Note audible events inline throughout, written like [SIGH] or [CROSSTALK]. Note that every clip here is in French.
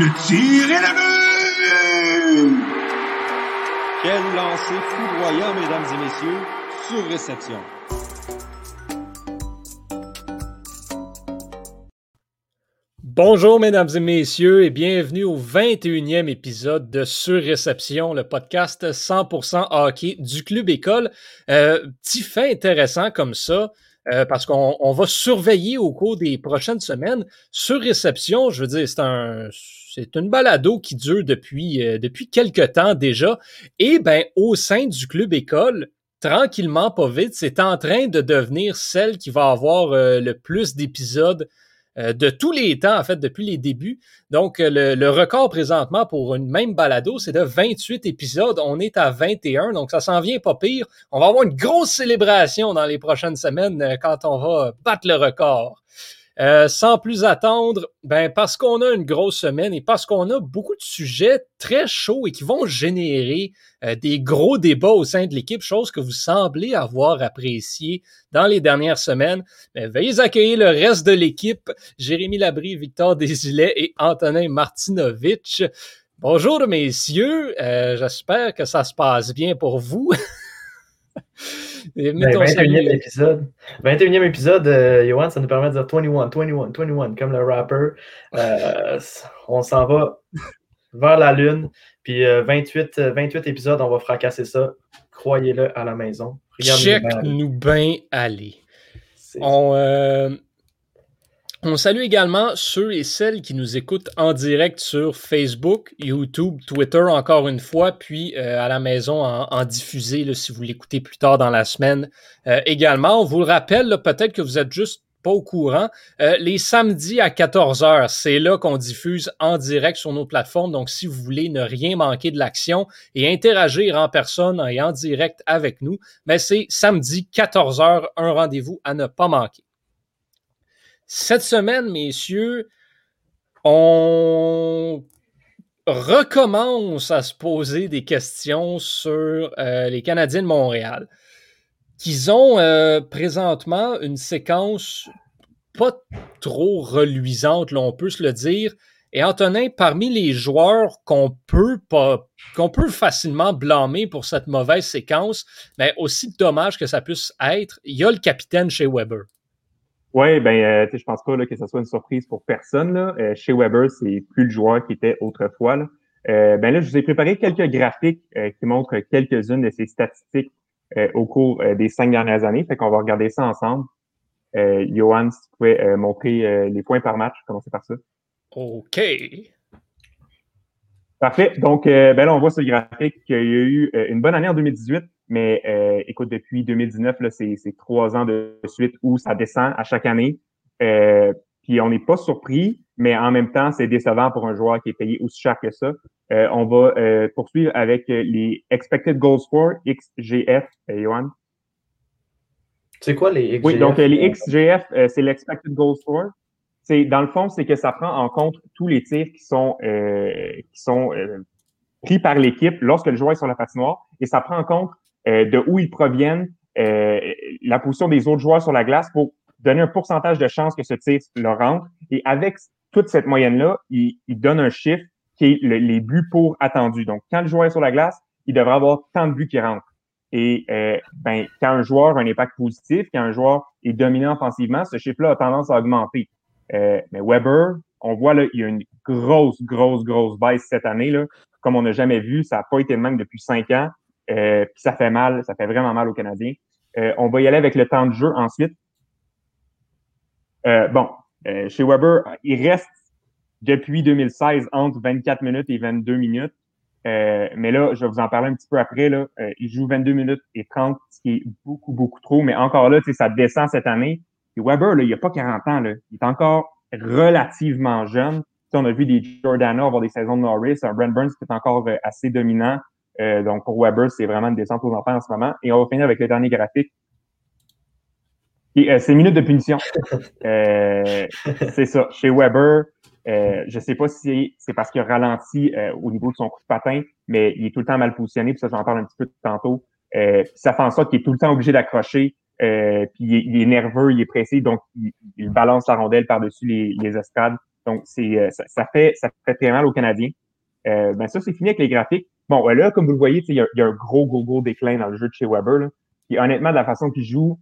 Le tir est le but! Quel lancer foudroyant, mesdames et messieurs, sur réception. Bonjour mesdames et messieurs et bienvenue au 21e épisode de Surréception, le podcast 100% hockey du Club École. Euh, petit fait intéressant comme ça, euh, parce qu'on va surveiller au cours des prochaines semaines. Surréception, je veux dire, c'est un c'est une balado qui dure depuis, euh, depuis quelques temps déjà. Et ben, au sein du Club École, tranquillement, pas vite, c'est en train de devenir celle qui va avoir euh, le plus d'épisodes de tous les temps, en fait, depuis les débuts. Donc, euh, le, record présentement pour une même balado, c'est de 28 épisodes. On est à 21, donc ça s'en vient pas pire. On va avoir une grosse célébration dans les prochaines semaines euh, quand on va battre le record. Euh, sans plus attendre, ben parce qu'on a une grosse semaine et parce qu'on a beaucoup de sujets très chauds et qui vont générer euh, des gros débats au sein de l'équipe, chose que vous semblez avoir apprécié dans les dernières semaines. Ben, veuillez accueillir le reste de l'équipe, Jérémy Labrie, Victor Desilets et Antonin Martinovitch. Bonjour messieurs, euh, j'espère que ça se passe bien pour vous. [LAUGHS] 21e ben, épisode. 21e épisode, euh, Johan, ça nous permet de dire 21, 21, 21, comme le rapper. Euh, on s'en va vers la lune. Puis 28, euh, 28 épisodes, on va fracasser ça. Croyez-le à la maison. Check-nous bien aller. On, on salue également ceux et celles qui nous écoutent en direct sur Facebook, YouTube, Twitter encore une fois, puis euh, à la maison en, diffusé si vous l'écoutez plus tard dans la semaine. Euh, également, on vous le rappelle, peut-être que vous êtes juste pas au courant, euh, les samedis à 14h, c'est là qu'on diffuse en direct sur nos plateformes. Donc, si vous voulez ne rien manquer de l'action et interagir en personne et en direct avec nous, mais c'est samedi 14h, un rendez-vous à ne pas manquer. Cette semaine, messieurs, on recommence à se poser des questions sur euh, les Canadiens de Montréal, qu'ils ont euh, présentement une séquence pas trop reluisante, là, on peut se le dire. Et Antonin, parmi les joueurs qu'on peut pas, qu'on peut facilement blâmer pour cette mauvaise séquence, mais aussi dommage que ça puisse être, il y a le capitaine chez Weber. Oui, ben, euh, je pense pas là, que ce soit une surprise pour personne. Là. Euh, chez Weber, c'est plus le joueur qui était autrefois. Là. Euh, ben là, je vous ai préparé quelques graphiques euh, qui montrent quelques-unes de ces statistiques au cours des cinq dernières années. Fait qu'on va regarder ça ensemble. Johan, si tu pouvais montrer les points par match, commencer par ça. OK. Parfait. Donc, ben là, on voit sur le graphique qu'il y a eu une bonne année en 2018, mais euh, écoute, depuis 2019, c'est trois ans de suite où ça descend à chaque année. Euh, puis on n'est pas surpris, mais en même temps, c'est décevant pour un joueur qui est payé aussi cher que ça. Euh, on va euh, poursuivre avec les Expected Goals For, XGF, Johan? C'est quoi les XGF? Oui, donc les XGF, c'est l'Expected Goals For. C'est dans le fond, c'est que ça prend en compte tous les tirs qui sont qui sont pris par l'équipe lorsque le joueur est sur la patinoire et ça prend en compte euh, de où ils proviennent, euh, la position des autres joueurs sur la glace pour donner un pourcentage de chance que ce tir leur rentre. Et avec toute cette moyenne-là, il, il, donne un chiffre qui est les buts pour attendus. Donc, quand le joueur est sur la glace, il devrait avoir tant de buts qui rentrent. Et euh, ben, quand un joueur a un impact positif, quand un joueur est dominant offensivement, ce chiffre-là a tendance à augmenter. Euh, mais Weber, on voit là, il y a une grosse, grosse, grosse baisse cette année. Là. Comme on n'a jamais vu, ça n'a pas été le même depuis cinq ans. Euh, puis ça fait mal, ça fait vraiment mal aux Canadiens. Euh, on va y aller avec le temps de jeu ensuite. Euh, bon, chez Weber, il reste depuis 2016 entre 24 minutes et 22 minutes. mais là, je vais vous en parler un petit peu après. Là. il joue 22 minutes et 30, ce qui est beaucoup, beaucoup trop. Mais encore là, ça descend cette année. Et Weber, là, il n'a pas 40 ans. Là. Il est encore relativement jeune. on a vu des Jordana avoir des saisons de Norris, un Brent Burns qui est encore assez dominant. Euh, donc, pour Weber, c'est vraiment une descente aux enfants en ce moment. Et on va finir avec le dernier graphique. Euh, c'est minutes de punition. [LAUGHS] Euh, c'est ça. Chez Weber, euh, je ne sais pas si c'est parce qu'il a ralenti au niveau de son coup de patin, mais il est tout le temps mal positionné, puis ça, j'en parle un petit peu tantôt. ça fait en sorte qu'il est tout le temps obligé d'accrocher, puis il est, nerveux, il est pressé, donc il, balance la rondelle par-dessus les, les estrades. Donc, c'est, ça, fait, ça fait très mal aux Canadiens. ben ça, c'est fini avec les graphiques. Bon, là, comme vous le voyez, il y, a, un gros, gros, gros déclin dans le jeu de chez Weber. Là. Puis honnêtement, de la façon qu'il joue,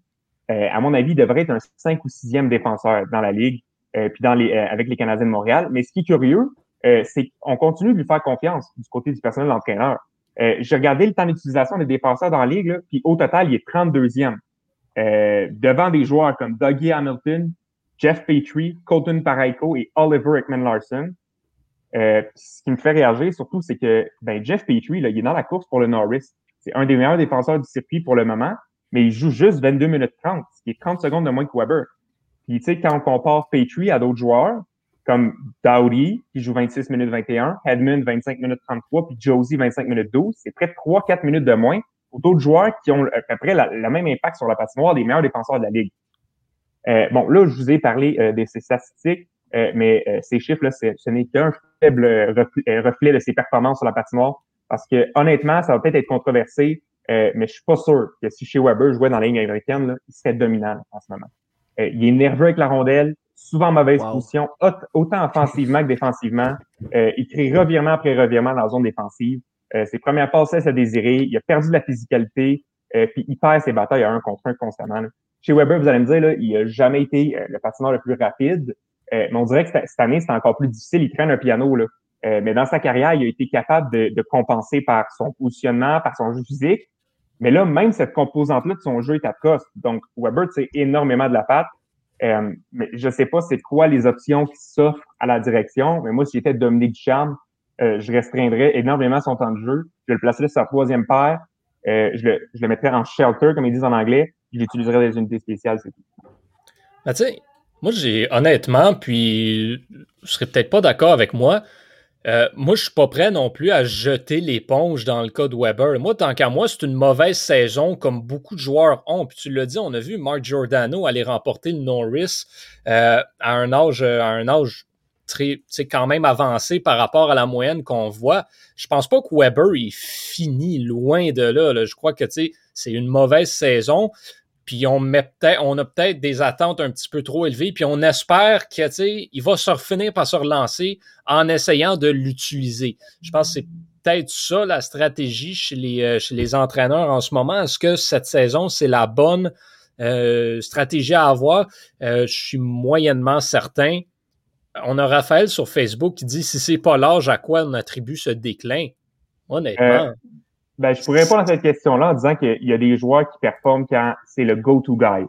à mon avis, il devrait être un 5 ou 6e défenseur dans la Ligue, puis dans les, avec les Canadiens de Montréal. Mais ce qui est curieux, c'est qu'on continue de lui faire confiance du côté du personnel d'entraîneur. Euh, J'ai regardé le temps d'utilisation des défenseurs dans la ligue, là, puis au total, il est 32e. Euh, devant des joueurs comme Dougie Hamilton, Jeff Petrie, Colton Paraiko et Oliver Ekman-Larson. Euh, ce qui me fait réagir surtout, c'est que ben, Jeff Petrie, là, il est dans la course pour le Norris. C'est un des meilleurs défenseurs du circuit pour le moment, mais il joue juste 22 minutes 30, ce qui est 30 secondes de moins que Weber. Puis, tu sais, quand on compare Petrie à d'autres joueurs, comme Dowdy, qui joue 26 minutes 21, Hedman, 25 minutes 33, puis Josie, 25 minutes 12. C'est près de 3-4 minutes de moins pour d'autres joueurs qui ont à peu près le même impact sur la patinoire des meilleurs défenseurs de la Ligue. Euh, bon, là, je vous ai parlé euh, de ces statistiques, mais ces chiffres-là, ce n'est qu'un faible reflet, de ses performances sur la patinoire. Parce que honnêtement, ça va peut-être être controversé, mais je suis pas sûr que si chez Weber jouait dans la ligne américaine, là, il serait dominant en ce moment. il est nerveux avec la rondelle, souvent mauvaise position, autant offensivement que défensivement. Euh, il crée revirement après revirement dans la zone défensive. Euh, ses premières passes cessent à désirer. Il a perdu de la physicalité, euh, puis il perd ses batailles à un contre un constamment. Chez Weber, vous allez me dire, là, il n'a jamais été le patineur le plus rapide, mais on dirait que cette année, c'est encore plus difficile. Il traîne un piano. Là. mais dans sa carrière, il a été capable de, de compenser par son positionnement, par son jeu physique. Mais là, même cette composante-là de son jeu est à coste. Donc, Weber, c'est énormément de la patte. Euh, mais je sais pas c'est quoi les options qui s'offrent à la direction, mais moi, si j'étais Dominique Ducharme, euh, je restreindrais énormément son temps de jeu. Je le placerais sur sa troisième paire. Euh, je, le, je le mettrais en shelter, comme ils disent en anglais. Je l'utiliserais des unités spéciales, c'est tout. Ben, moi, j'ai honnêtement, puis je serais peut-être pas d'accord avec moi, euh, moi, je suis pas prêt non plus à jeter l'éponge dans le cas de Weber. Moi, tant qu'à moi, c'est une mauvaise saison comme beaucoup de joueurs ont. Puis tu l'as dit, on a vu Mark Giordano aller remporter le Norris euh, à un âge, un âge très, quand même avancé par rapport à la moyenne qu'on voit. Je pense pas que Weber est fini loin de là. là. Je crois que c'est une mauvaise saison puis on met peut-être, on a peut-être des attentes un petit peu trop élevées, puis on espère qu'il il va se finir par se relancer en essayant de l'utiliser. Je pense que c'est peut-être ça la stratégie chez les, euh, chez les entraîneurs en ce moment. Est-ce que cette saison, c'est la bonne euh, stratégie à avoir? Euh, je suis moyennement certain. On a Raphaël sur Facebook qui dit si c'est pas l'âge à quoi on attribue ce déclin. Honnêtement. Ben, je pourrais répondre à cette question-là en disant qu'il y a des joueurs qui performent quand c'est le go-to guy.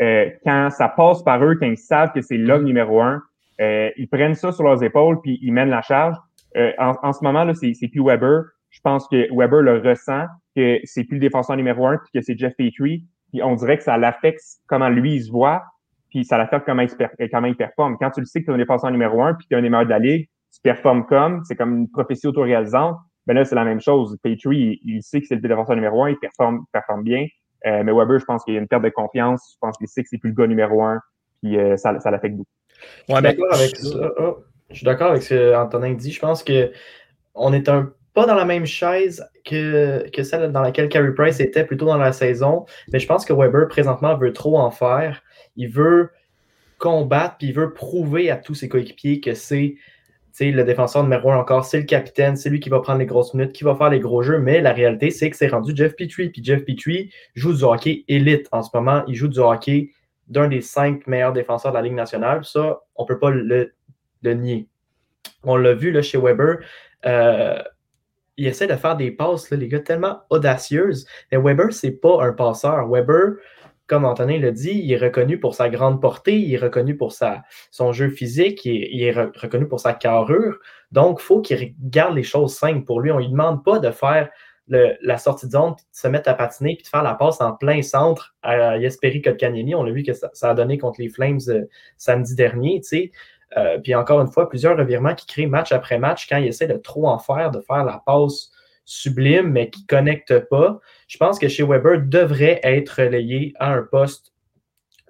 Euh, quand ça passe par eux, quand ils savent que c'est l'homme numéro un, euh, ils prennent ça sur leurs épaules puis ils mènent la charge. Euh, en, ce moment, là, c'est, c'est plus Weber. Je pense que Weber le ressent, que c'est plus le défenseur numéro un, puis que c'est Jeff Petrie. Puis on dirait que ça l'affecte comment lui il se voit, puis ça l'affecte comment il, comment il performe. Quand tu le sais que tu es un défenseur numéro un, puis tu es un des meilleurs de la ligue, tu performes comme, c'est comme une prophétie autoréalisante ben là, c'est la même chose. Petrie, il, sait que c'est le défenseur numéro un, il performe, performe bien. Euh, mais Weber, je pense qu'il y a une perte de confiance. Je pense qu'il sait que c'est plus le gars numéro un. Puis euh, ça, ça l'affecte beaucoup. Ouais, je, suis d'accord avec ça. Oh, je suis d'accord avec ce qu'Antonin dit. Je pense que on est un pas dans la même chaise que, que celle dans laquelle Carey Price était plutôt dans la saison. Mais je pense que Weber, présentement, veut trop en faire. Il veut combattre, puis il veut prouver à tous ses coéquipiers que c'est le défenseur numéro un encore, c'est le capitaine, c'est lui qui va prendre les grosses minutes, qui va faire les gros jeux, mais la réalité, c'est que c'est rendu Jeff Petrie. Puis Jeff Petrie joue du hockey élite en ce moment. Il joue du hockey d'un des cinq meilleurs défenseurs de la Ligue nationale. Ça, on ne peut pas le, nier. On l'a vu là, chez Weber. Euh, il essaie de faire des passes, les gars, tellement audacieuses. Mais Weber, c'est pas un passeur. Weber, comme Antonin l'a dit, il est reconnu pour sa grande portée, il est reconnu pour sa, son jeu physique, il est, reconnu pour sa carrure. Donc, il faut qu'il garde les choses simples pour lui. On ne lui demande pas de faire la sortie de zone, de se mettre à patiner, puis de faire la passe en plein centre à Jesperi Kotkaniemi. On a vu que ça, a donné contre les Flames euh, samedi dernier. Euh, puis encore une fois, plusieurs revirements qui créent match après match quand il essaie de trop en faire, de faire la passe sublime, mais qui ne connecte pas. Je pense que chez Weber devrait être relayé à un poste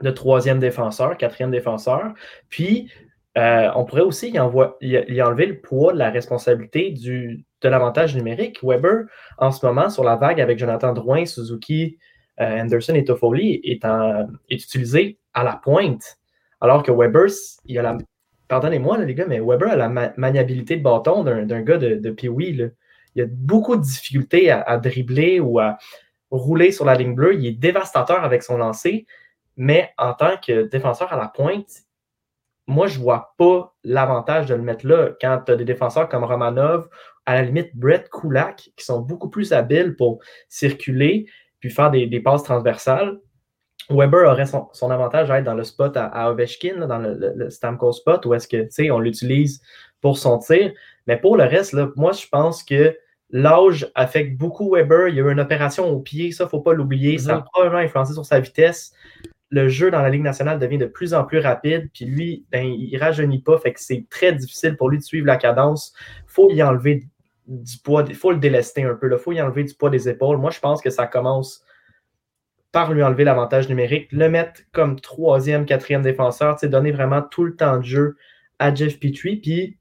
de troisième défenseur, quatrième défenseur. Puis, euh, on pourrait aussi y, enlever le poids de la responsabilité de l'avantage numérique. Weber, en ce moment, sur la vague avec Jonathan Drouin, Suzuki, euh, Anderson et Toffoli, est, utilisé à la pointe. Alors que Weber, il a la pardonnez-moi, les gars, mais Weber a la maniabilité de bâton d'un gars de, de Il y a beaucoup de difficultés à, dribbler ou à rouler sur la ligne bleue. Il est dévastateur avec son lancer, mais en tant que défenseur à la pointe, moi, je ne vois pas l'avantage de le mettre là quand tu as des défenseurs comme Romanov, à la limite Brett Kulak, qui sont beaucoup plus habiles pour circuler puis faire des, passes transversales. Weber aurait son, avantage à être dans le spot à, Ovechkin, dans le, Stamco spot, où est-ce que, tu sais, on l'utilise pour son tir. Mais pour le reste, là, moi, je pense que l'âge affecte beaucoup Weber. Il y a eu une opération au pied, ça, il ne faut pas l'oublier. Ça a mhm. probablement influencé sur sa vitesse. Le jeu dans la Ligue nationale devient de plus en plus rapide, puis lui, ben, il rajeunit pas, fait que c'est très difficile pour lui de suivre la cadence. Il faut y enlever du poids, il faut le délester un peu, il faut y enlever du poids des épaules. Moi, je pense que ça commence par lui enlever l'avantage numérique, le mettre comme troisième, quatrième défenseur, donner vraiment tout le temps de jeu à Jeff Petrie. Puis,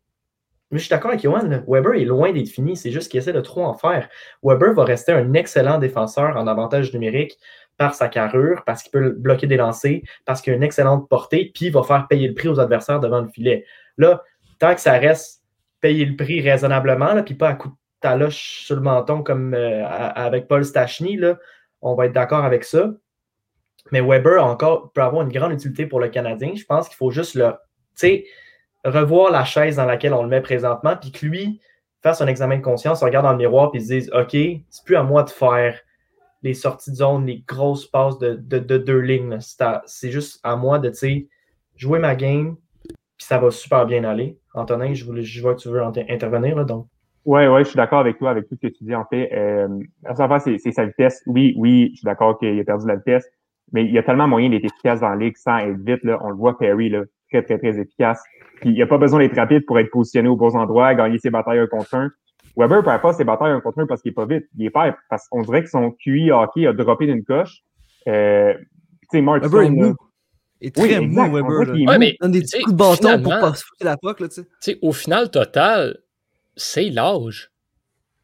je suis d'accord avec Johan, Weber est loin d'être fini, c'est juste qu'il essaie de trop en faire. Weber va rester un excellent défenseur en avantage numérique par sa carrure, parce qu'il peut bloquer des lancers, parce qu'il a une excellente portée, puis il va faire payer le prix aux adversaires devant le filet. Là, tant que ça reste payer le prix raisonnablement, puis pas à coup de taloche sur le menton comme euh, avec Paul Stachny, là, on va être d'accord avec ça. Mais Weber encore peut avoir une grande utilité pour le Canadien. Je pense qu'il faut juste le, revoir la chaise dans laquelle on le met présentement, puis que lui fasse un examen de conscience, regarde dans le miroir, puis se dise OK, c'est plus à moi de faire les sorties de zone, les grosses passes de, deux lignes. C'est juste à moi de jouer ma game, puis ça va super bien aller. Antonin, je, voulais, vois que tu veux intervenir. Donc. Oui, ouais, je suis d'accord avec toi, avec tout ce que tu dis. En fait, euh, c'est sa vitesse. Oui, oui, je suis d'accord qu'il a perdu la vitesse, mais il y a tellement moyen d'être efficace dans la ligue sans être vite. Là. On le voit, Perry, très, très, très efficace. Puis il n'y a pas besoin d'être rapide pour être positionné aux bons endroits, gagner ses batailles un contre un. Weber ne perd pas ses batailles un contre un parce qu'il n'est pas vite. Il est pas parce qu'on dirait que son QI hockey a droppé d'une coche. Euh, tu sais, Mark Weber est mou. Il est très mou, Weber. Il ouais, donne des petits coups de bâton pour pas se foutre la poque. Là, sais. au final total, c'est l'âge.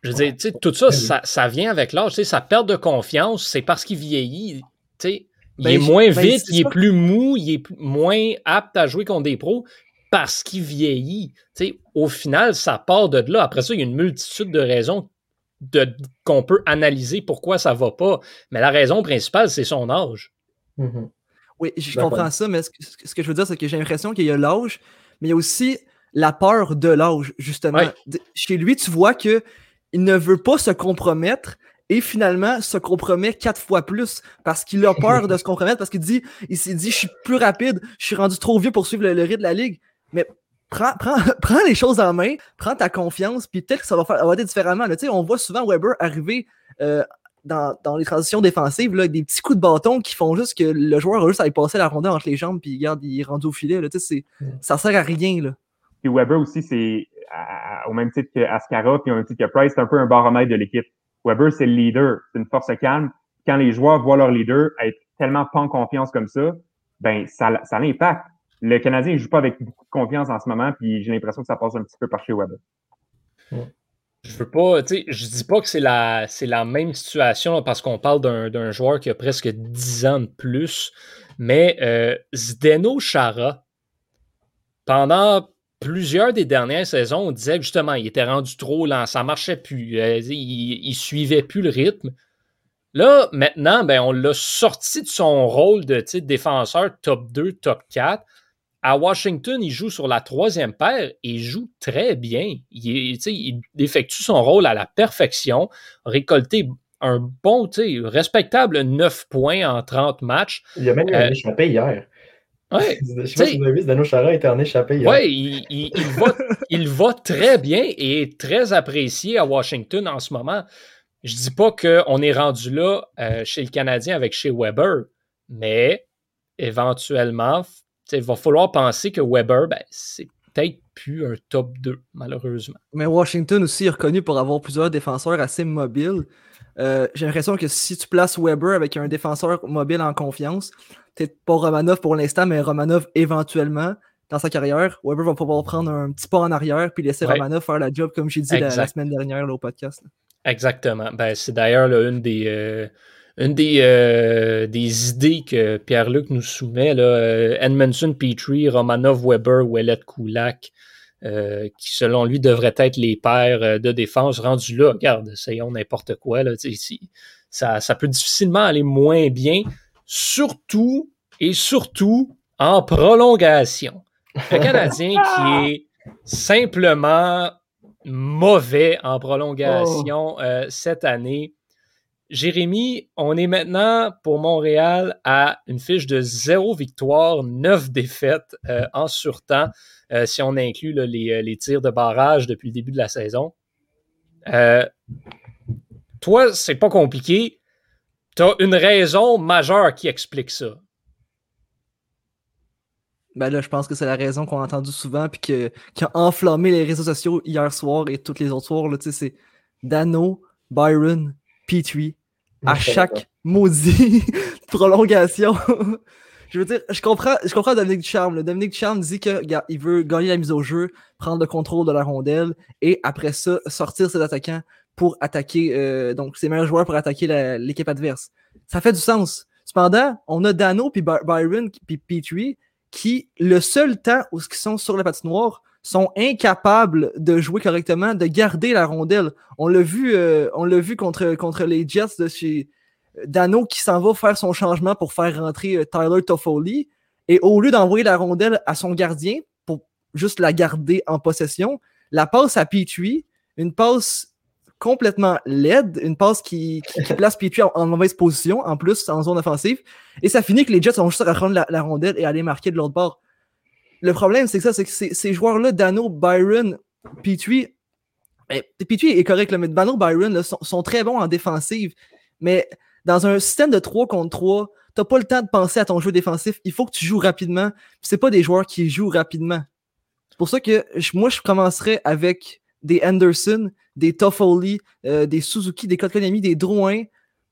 Je veux dire, sais, tout ça, ça, ça, vient avec l'âge. Sa perte de confiance, c'est parce qu'il vieillit. sais. Il ben, est moins ben, vite, il est plus mou, il est moins apte à jouer contre des pros parce qu'il vieillit. sais, au final, ça part de là. Après ça, il y a une multitude de raisons qu'on peut analyser pourquoi ça va pas. Mais la raison principale, c'est son âge. Mm-hmm. Oui, je comprends ça, mais ce que, je veux dire, c'est que j'ai l'impression qu'il y a l'âge, mais il y a aussi la peur de l'âge, justement. Chez lui, tu vois que il ne veut pas se compromettre et finalement se compromet quatre fois plus parce qu'il a peur de [LAUGHS] se compromettre parce qu'il dit il s'est dit je suis plus rapide, je suis rendu trop vieux pour suivre le, rythme de la ligue. Mais prends, prends, [LAUGHS] prends, les choses en main, prends ta confiance, puis peut-être que ça va, faire, ça va être différemment. Là, on voit souvent Weber arriver euh, dans, dans, les transitions défensives, là, des petits coups de bâton qui font juste que le joueur a juste à y passer la rondelle entre les jambes, puis regarde, il est rendu au filet. Là, mm. ça sert à rien. Là. Puis Weber aussi, c'est au même titre qu'Ascara, puis au même titre que Price, c'est un peu un baromètre de l'équipe. Weber, c'est le leader, c'est une force calme. Quand les joueurs voient leur leader être tellement pas en confiance comme ça, ben ça, ça l'impacte. Le Canadien ne joue pas avec beaucoup de confiance en ce moment, puis j'ai l'impression que ça passe un petit peu par chez Weber. Je veux pas, tu sais, je dis pas que c'est la, la même situation parce qu'on parle d'un, joueur qui a presque 10 ans de plus, mais euh, Zdeno Chara, pendant plusieurs des dernières saisons, on disait que justement, il était rendu trop lent, ça marchait plus, euh, il, il, suivait plus le rythme. Là, maintenant, ben, on l'a sorti de son rôle de défenseur top 2, top 4. À Washington, il joue sur la troisième paire et il joue très bien. Il, il effectue son rôle à la perfection, récolté un bon, respectable 9 points en 30 matchs. Il a même eu un euh, échappé hier. Ouais, je sais pas si vous avez vu, Dano Chara était en échappé hier. Oui, il, va, il va très bien et est très apprécié à Washington en ce moment. Je dis pas qu'on est rendu là euh, chez le Canadien avec chez Weber, mais éventuellement, il va falloir penser que Weber, ben, c'est peut-être plus un top 2, malheureusement. Mais Washington aussi est reconnu pour avoir plusieurs défenseurs assez mobiles. Euh, j'ai l'impression que si tu places Weber avec un défenseur mobile en confiance, peut-être pas Romanov pour l'instant, mais Romanov éventuellement dans sa carrière, Weber va pouvoir prendre un petit pas en arrière puis laisser Romanov faire la job comme j'ai dit la, semaine dernière au podcast. Exactement. Ben, c'est d'ailleurs une des, euh, une des, des idées que Pierre-Luc nous soumet, là, Edmondson, Petrie, Romanov, Weber, Ouellet, Kulak, qui selon lui devraient être les paires de défense rendus là. Regarde, essayons n'importe quoi. Là, ça, ça peut difficilement aller moins bien, surtout et surtout en prolongation. Le Canadien qui est simplement mauvais en prolongation oh. euh, cette année. Jérémy, on est maintenant pour Montréal à une fiche de zéro victoire, neuf défaites euh, en surtemps, euh, si on inclut les, les, tirs de barrage depuis le début de la saison. toi, c'est pas compliqué. Tu as une raison majeure qui explique ça. Ben là, je pense que c'est la raison qu'on a entendu souvent puis que, qui a enflammé les réseaux sociaux hier soir et tous les autres soirs. C'est Dano, Byron, Petrie à [LAUGHS] chaque maudit [LAUGHS] prolongation. Je veux dire, je comprends, je comprends Dominique Ducharme. Dominique Ducharme dit qu'il veut gagner la mise au jeu, prendre le contrôle de la rondelle et après ça, sortir ses attaquants pour attaquer, euh, donc ses meilleurs joueurs pour attaquer l'équipe adverse. Ça fait du sens. Cependant, on a Dano puis Byron puis Petrie qui, le seul temps où ils sont sur la patinoire, sont incapables de jouer correctement, de garder la rondelle. On l'a vu, euh, on l'a vu contre, contre les Jets de chez Dano qui s'en va faire son changement pour faire rentrer euh, Tyler Toffoli. Et au lieu d'envoyer la rondelle à son gardien pour juste la garder en possession, la passe à Petrie, une passe complètement laide, une passe qui, [LAUGHS] place Petrie en, mauvaise position, en plus en zone offensive, et ça finit que les Jets ont juste à rendre la, rondelle et aller marquer de l'autre bord. Le problème, c'est que ça, c'est que ces, joueurs-là, Dano, Byron, Petrie, ben, Petrie est correct, mais Dano, Byron sont, très bons en défensive, mais dans un système de 3 contre 3, t'as pas le temps de penser à ton jeu défensif, il faut que tu joues rapidement, c'est pas des joueurs qui jouent rapidement. C'est pour ça que moi, je commencerais avec des Anderson, des Toffoli, euh, des Suzuki, des Kotkaniemi, des Drouin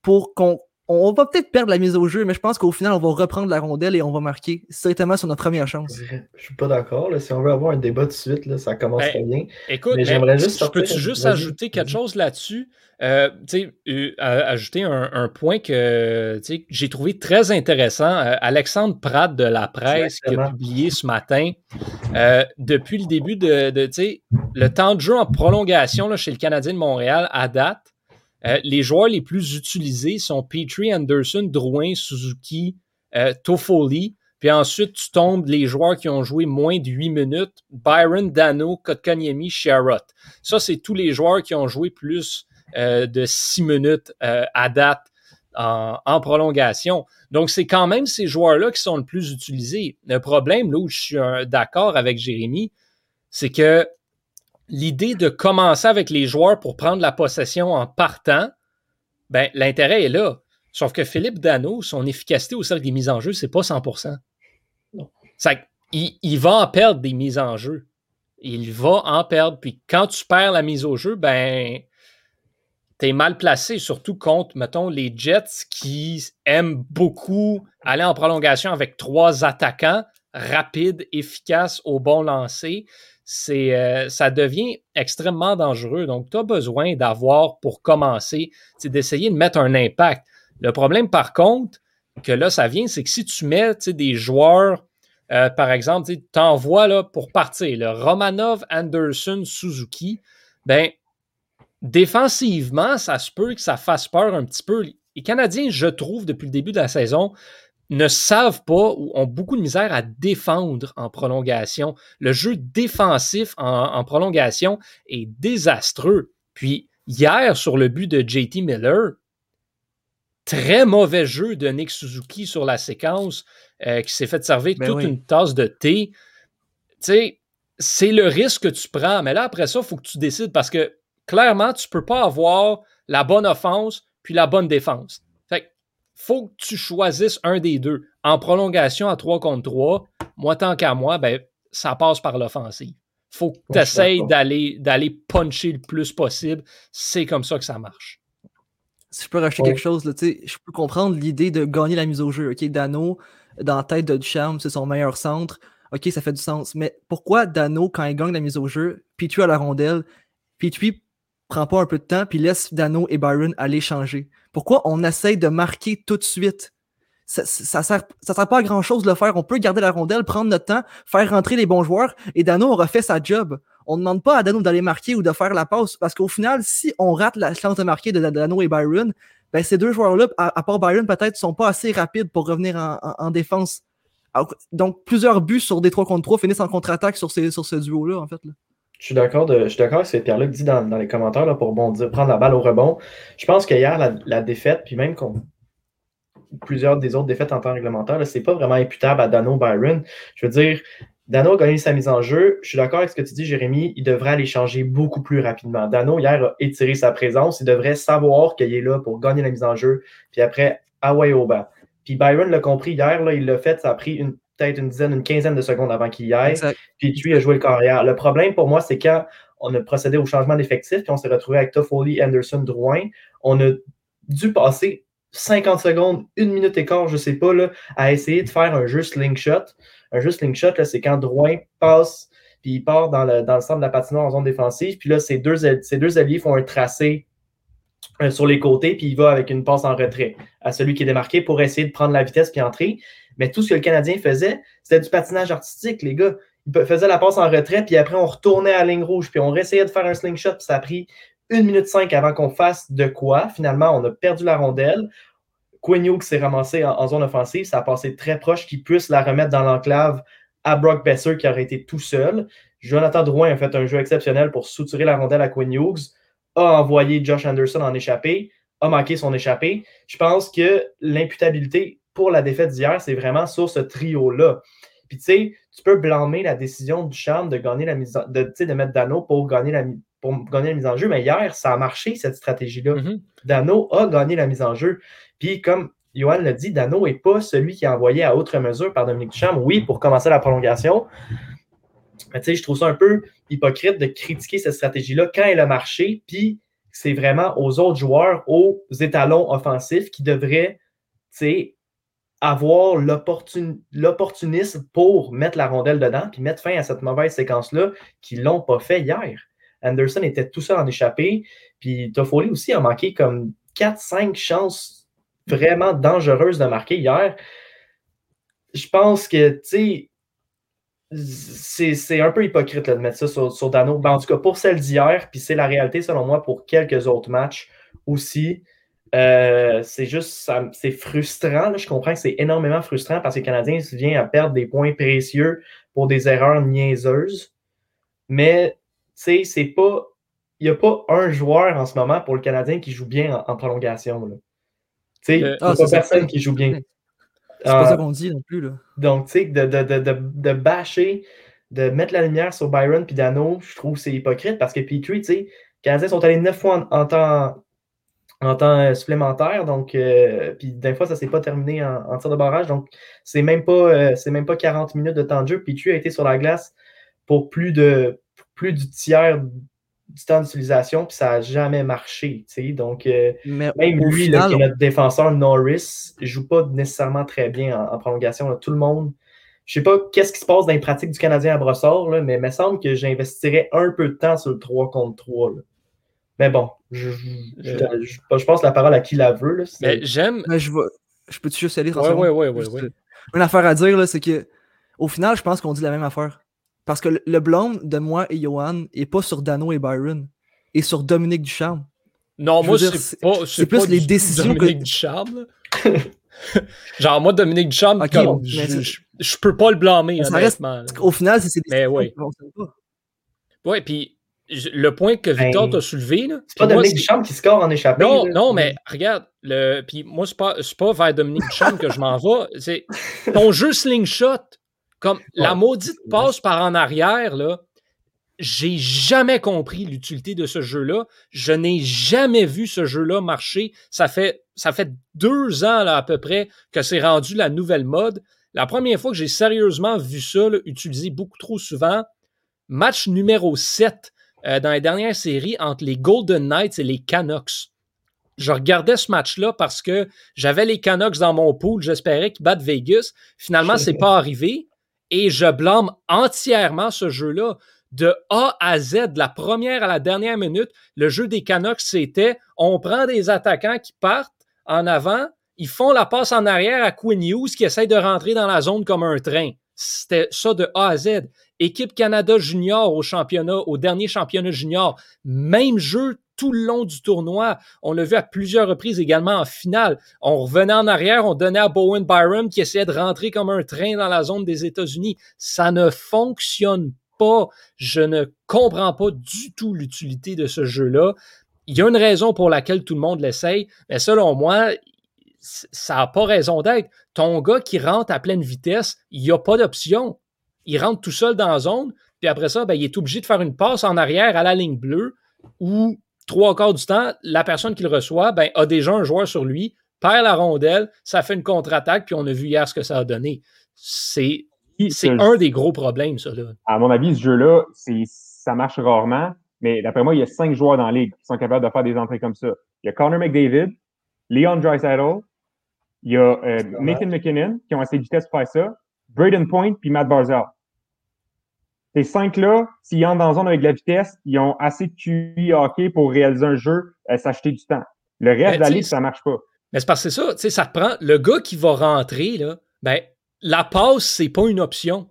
pour qu'on on va peut-être perdre la mise au jeu, mais je pense qu'au final, on va reprendre la rondelle et on va marquer certainement sur notre première chance. Je suis pas d'accord. Si on veut avoir un débat de suite, là, ça commence ben, très bien. Écoute, mais j'aimerais juste. Peux-tu juste ajouter quelque chose là-dessus? Euh, euh, ajouter un, point que j'ai trouvé très intéressant. Alexandre Pratt de la presse qui a publié ce matin. depuis le début de, de le temps de jeu en prolongation là, chez le Canadien de Montréal à date, euh, les joueurs les plus utilisés sont Petrie, Anderson, Drouin, Suzuki, euh, Toffoli. Puis ensuite, tu tombes les joueurs qui ont joué moins de 8 minutes. Byron, Dano, Kotkaniemi, Sherrod. Ça, c'est tous les joueurs qui ont joué plus euh, de 6 minutes à date en, en, prolongation. Donc, c'est quand même ces joueurs-là qui sont le plus utilisés. Le problème, là où je suis d'accord avec Jérémy, c'est que l'idée de commencer avec les joueurs pour prendre la possession en partant, ben, l'intérêt est là. Sauf que Philippe Dano, son efficacité au cercle des mises en jeu, c'est pas 100%. Non. Ça, il, va en perdre des mises en jeu. Il va en perdre. Puis quand tu perds la mise au jeu, ben, t'es mal placé, surtout contre, mettons, les Jets qui aiment beaucoup aller en prolongation avec trois attaquants rapides, efficaces, au bon lancer c'est, euh, ça devient extrêmement dangereux. Donc, tu as besoin d'avoir, pour commencer, d'essayer de mettre un impact. Le problème, par contre, que là, ça vient, c'est que si tu mets des joueurs, euh, par exemple, tu t'envoies là, pour partir, le Romanov, Anderson, Suzuki, ben, défensivement, ça se peut que ça fasse peur un petit peu. Les Canadiens, je trouve, depuis le début de la saison, ne savent pas ou ont beaucoup de misère à défendre en prolongation. Le jeu défensif en, prolongation est désastreux. Puis hier, sur le but de JT Miller, très mauvais jeu de Nick Suzuki sur la séquence euh, qui s'est fait servir ben toute une tasse de thé. Tu sais, c'est le risque que tu prends. Mais là, après ça, il faut que tu décides parce que clairement, tu ne peux pas avoir la bonne offense puis la bonne défense faut que tu choisisses un des deux. En prolongation à 3 contre 3, moi, tant qu'à moi, ben, ça passe par l'offensive. faut que tu essayes d'aller, d'aller puncher le plus possible. C'est comme ça que ça marche. Si je peux racheter quelque chose, là, je peux comprendre l'idée de gagner la mise au jeu. OK, Dano, dans la tête de Ducharme, c'est son meilleur centre. OK, ça fait du sens. Mais pourquoi Dano, quand il gagne la mise au jeu, puis tu as la rondelle, puis tu prend pas un peu de temps puis laisse Dano et Byron aller changer? Pourquoi on essaye de marquer tout de suite? Ça, ça, sert, ça sert pas à grand chose de le faire. On peut garder la rondelle, prendre notre temps, faire rentrer les bons joueurs et Dano aura fait sa job. On ne demande pas à Dano d'aller marquer ou de faire la passe parce qu'au final, si on rate la chance de marquer de Dano et Byron, ben ces deux joueurs-là, à, part Byron, peut-être, sont pas assez rapides pour revenir en, défense. donc, plusieurs buts sur des 3 contre 3 finissent en contre-attaque sur, sur ce duo-là, en fait. Là. Je suis d'accord avec ce que Pierre-Luc dit dans, les commentaires là, pour prendre la balle au rebond. Je pense qu'hier, la, défaite, puis même plusieurs des autres défaites en temps réglementaire, ce n'est pas vraiment imputable à Dano Byron. Je veux dire, Dano a gagné sa mise en jeu. Je suis d'accord avec ce que tu dis, Jérémy. Il devrait aller changer beaucoup plus rapidement. Dano, hier, a étiré sa présence. Il devrait savoir qu'il est là pour gagner la mise en jeu. Puis après, Hawaii au bas. Puis Byron l'a compris hier, là, il l'a fait. Ça a pris une, peut-être une dizaine, une quinzaine de secondes avant qu'il y aille. Puis lui a joué le carrière. Le problème pour moi, c'est quand on a procédé au changement d'effectif, puis on s'est retrouvé avec Toffoli, Anderson, Drouin, on a dû passer 50 secondes, une minute et quart, je sais pas, là, à essayer de faire un jeu slingshot. Un jeu slingshot, c'est quand Drouin passe, puis il part dans le, dans le centre de la patinoire en zone défensive, puis là, ces deux, ces deux alliés font un tracé euh, sur les côtés, puis il va avec une passe en retrait à celui qui est démarqué pour essayer de prendre la vitesse puis entrer. Mais tout ce que le Canadien faisait, c'était du patinage artistique, les gars. Il faisait la passe en retrait, puis après, on retournait à la ligne rouge, puis on essayait de faire un slingshot, puis ça a pris une minute cinq avant qu'on fasse de quoi. Finalement, on a perdu la rondelle. Quinn s'est ramassé en, zone offensive. Ça a passé très proche qu'il puisse la remettre dans l'enclave à Brock Besser qui aurait été tout seul. Jonathan Drouin a fait un jeu exceptionnel pour souturer la rondelle à Quinn Hughes, a envoyé Josh Anderson en échappée, a manqué son échappée. Je pense que l'imputabilité pour la défaite d'hier, c'est vraiment sur ce trio-là. Puis tu sais, tu peux blâmer la décision du Charme de gagner la mise de, de mettre Dano pour gagner, la, pour gagner la mise en jeu, mais hier, ça a marché, cette stratégie-là. Mm-hmm. Dano a gagné la mise en jeu. Puis comme Johan l'a dit, Dano n'est pas celui qui a envoyé à autre mesure par Dominique Duchamp. Oui, pour commencer la prolongation. Mais tu sais, je trouve ça un peu hypocrite de critiquer cette stratégie-là quand elle a marché, puis c'est vraiment aux autres joueurs, aux étalons offensifs qui devraient, tu sais, avoir l'opportunisme pour mettre la rondelle dedans puis mettre fin à cette mauvaise séquence-là qui ne l'ont pas fait hier. Anderson était tout seul en échappé, puis Toffoli aussi a manqué comme 4-5 chances vraiment dangereuses de marquer hier. Je pense que, tu sais, c'est un peu hypocrite de mettre ça sur, Dano. Ben, en tout cas, pour celle d'hier, puis c'est la réalité selon moi pour quelques autres matchs aussi. Euh, c'est juste, c'est frustrant. Je comprends que c'est énormément frustrant parce que les Canadiens viennent à perdre des points précieux pour des erreurs niaiseuses. Mais, tu sais, c'est pas. Il n'y a pas un joueur en ce moment pour le Canadien qui joue bien en, prolongation. Tu sais, il n'y a ah, pas personne qui joue bien. C'est pas ça euh, qu'on dit non plus. Là. Donc, tu sais, de, de, de, de, bâcher, de mettre la lumière sur Byron puis Dano, je trouve que c'est hypocrite parce que Petrie, tu sais, les Canadiens sont allés neuf fois en, en temps en temps euh, supplémentaire. Donc, euh, puis d'un fois, ça ne s'est pas terminé en, tir de barrage. Donc, c'est même pas euh, c'est même pas 40 minutes de temps de jeu. Puis tu a été sur la glace pour plus de plus du tiers du temps d'utilisation, puis ça n'a jamais marché. Donc, même lui, qui est notre défenseur Norris, ne joue pas nécessairement très bien en, prolongation. Tout le monde. Je ne sais pas qu'est-ce qui se passe dans les pratiques du Canadien à Brossard, mais il me semble que j'investirais un peu de temps sur le 3 contre 3. Mais bon, je, je, pense la parole à qui la veut. mais j'aime. je, je peux-tu juste aller ouais, ouais, ouais, ouais, Une affaire à dire, c'est que au final, je pense qu'on dit la même affaire. Parce que le, blonde de moi et Johan est pas sur Dano et Byron, et sur Dominique Ducharme. Non, moi, c'est pas. C'est plus les décisions Dominique que... Ducharme. [LAUGHS] Genre, moi, Dominique Ducharme, je, peux pas le blâmer, honnêtement. au final, c'est des décisions mais oui. Ouais, puis le point que Victor ben, t'a soulevé. C'est pas Dominique Duchamp qui score en échappée. Non, non, mais regarde, le, puis moi, c'est pas, pas vers Dominique Duchamp que je m'en vais. C'est ton [LAUGHS] jeu slingshot, comme la maudite passe par en arrière, là. J'ai jamais compris l'utilité de ce jeu-là. Je n'ai jamais vu ce jeu-là marcher. Ça fait, ça fait deux ans, là, à peu près, que c'est rendu la nouvelle mode. La première fois que j'ai sérieusement vu ça, utilisé beaucoup trop souvent, match numéro 7 euh, dans les dernières séries entre les Golden Knights et les Canucks. Je regardais ce match-là parce que j'avais les Canucks dans mon pool, j'espérais qu'ils battent Vegas. Finalement, c'est pas [LAUGHS] arrivé et je blâme entièrement ce jeu-là. de A à Z, de la première à la dernière minute, le jeu des Canucks, c'était on prend des attaquants qui partent en avant, ils font la passe en arrière à Quinn Hughes qui essaye de rentrer dans la zone comme un train. C'était ça de A à Z. Équipe Canada junior au championnat, au dernier championnat junior, même jeu tout le long du tournoi. On l'a vu à plusieurs reprises également en finale. On revenait en arrière, on donnait à Bowen Byram qui essayait de rentrer comme un train dans la zone des États-Unis. Ça ne fonctionne pas. Je ne comprends pas du tout l'utilité de ce jeu-là. Il y a une raison pour laquelle tout le monde l'essaye, mais selon moi, ça n'a pas raison d'être. Ton gars qui rentre à pleine vitesse, il n'y a pas d'option. Il rentre tout seul dans la zone, puis après ça, ben, il est obligé de faire une passe en arrière à la ligne bleue où trois quarts du temps, la personne qui le reçoit ben, a déjà un joueur sur lui, perd la rondelle, ça fait une contre-attaque, puis on a vu hier ce que ça a donné. C'est c'est un des gros problèmes, ça. Là. À mon avis, ce jeu-là, ça marche rarement, mais d'après moi, il y a cinq joueurs dans la ligue qui sont capables de faire des entrées comme ça. Il y a Connor McDavid, Leon Draisaitl, il y a euh, Nathan McKinnon qui ont assez de vitesse pour faire ça, Braden Point puis Matt Barzell. Ces cinq-là, s'ils entrent dans la zone avec de la vitesse, ils ont assez de QI hockey pour réaliser un jeu, euh, s'acheter du temps. Le reste de la ligue, ça marche pas. Mais c'est parce que c'est ça, tu sais, ça prend le gars qui va rentrer, là, ben, la passe, c'est pas une option.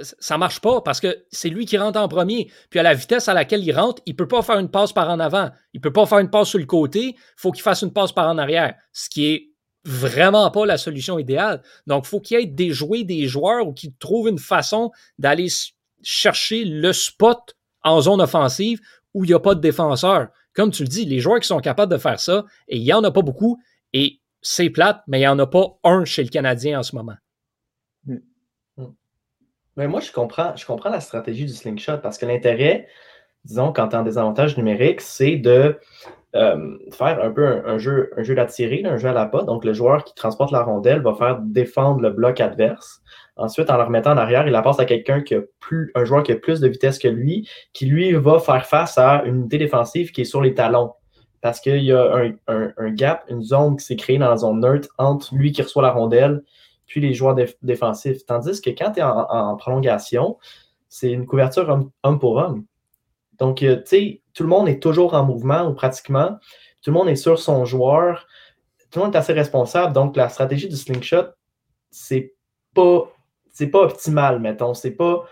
Ça marche pas parce que c'est lui qui rentre en premier. Puis à la vitesse à laquelle il rentre, il peut pas faire une passe par en avant. Il peut pas faire une passe sur le côté. Il faut qu'il fasse une passe par en arrière. Ce qui est vraiment pas la solution idéale. Donc, faut qu'il y ait des jouets, des joueurs ou qui trouvent une façon d'aller chercher le spot en zone offensive où il n'y a pas de défenseur. Comme tu le dis, les joueurs qui sont capables de faire ça, et il n'y en a pas beaucoup, et c'est plate, mais il n'y en a pas un chez le Canadien en ce moment. Mais moi, je comprends, je comprends la stratégie du slingshot parce que l'intérêt, disons, quand tu en désavantage numérique, c'est de euh, faire un peu un, jeu, un jeu d'attirer, un jeu à la pas. Donc, le joueur qui transporte la rondelle va faire défendre le bloc adverse. Ensuite, en le remettant en arrière, il la passe à quelqu'un qui a plus, un joueur qui a plus de vitesse que lui, qui lui va faire face à une unité défensive qui est sur les talons parce qu'il y a un, gap, une zone qui s'est créée dans la zone neutre entre lui qui reçoit la rondelle puis les joueurs défensifs. Tandis que quand tu es en, prolongation, c'est une couverture homme, pour homme. Donc, euh, tu sais, tout le monde est toujours en mouvement ou pratiquement. Tout le monde est sur son joueur. Tout le monde est assez responsable. Donc, la stratégie du slingshot, c'est pas, pas optimal, mettons. Pas,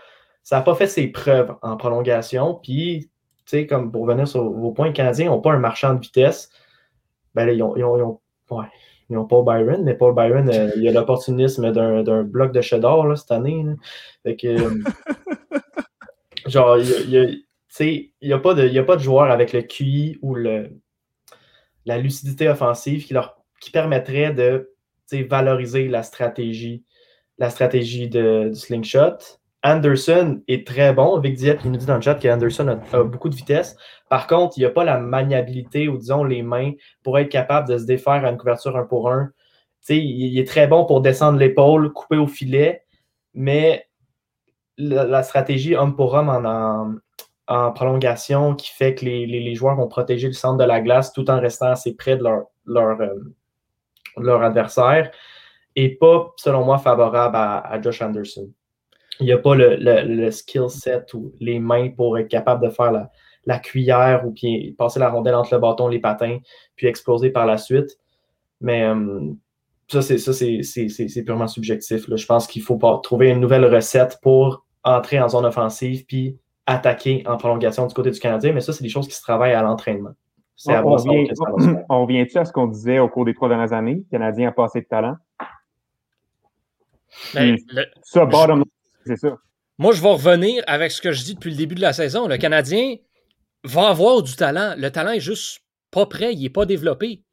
ça n'a pas fait ses preuves en prolongation. Puis, tu sais, comme pour revenir sur vos points, les Canadiens n'ont pas un marchand de vitesse. Ben là, ils n'ont ils ont, pas Byron, mais Paul Byron, euh, il a l'opportunisme d'un bloc de cheddar là, cette année. Fait que, euh, [LAUGHS] genre, il n'y a, pas de, a pas de joueur avec le QI ou le, la lucidité offensive qui, leur, qui permettrait de valoriser la stratégie, la stratégie de, du slingshot. Anderson est très bon. Vic Diep, il nous dit dans le chat qu'Anderson a, beaucoup de vitesse. Par contre, il n'a pas la maniabilité ou disons les mains pour être capable de se défaire à une couverture un pour un. il, est très bon pour descendre l'épaule, couper au filet, mais la, stratégie homme pour homme en, en, prolongation qui fait que les, joueurs vont protéger le centre de la glace tout en restant assez près de leur, leur, euh, leur adversaire n'est pas, selon moi, favorable à Josh Anderson il n'y a pas le, skill set ou les mains pour être capable de faire la, cuillère ou puis passer la rondelle entre le bâton et les patins, puis exploser par la suite. Mais euh, ça, c'est purement subjectif. Je pense qu'il faut trouver une nouvelle recette pour entrer en zone offensive puis attaquer en prolongation du côté du Canadien. Mais ça, c'est des choses qui se travaillent à l'entraînement. On, on, revient-tu à ce qu'on disait au cours des trois dernières années? Le Canadien a passé de talent. Ben, ça, bottom Moi, je vais revenir avec ce que je dis depuis le début de la saison. Le Canadien va avoir du talent. Le talent est juste pas prêt, il n'est pas développé.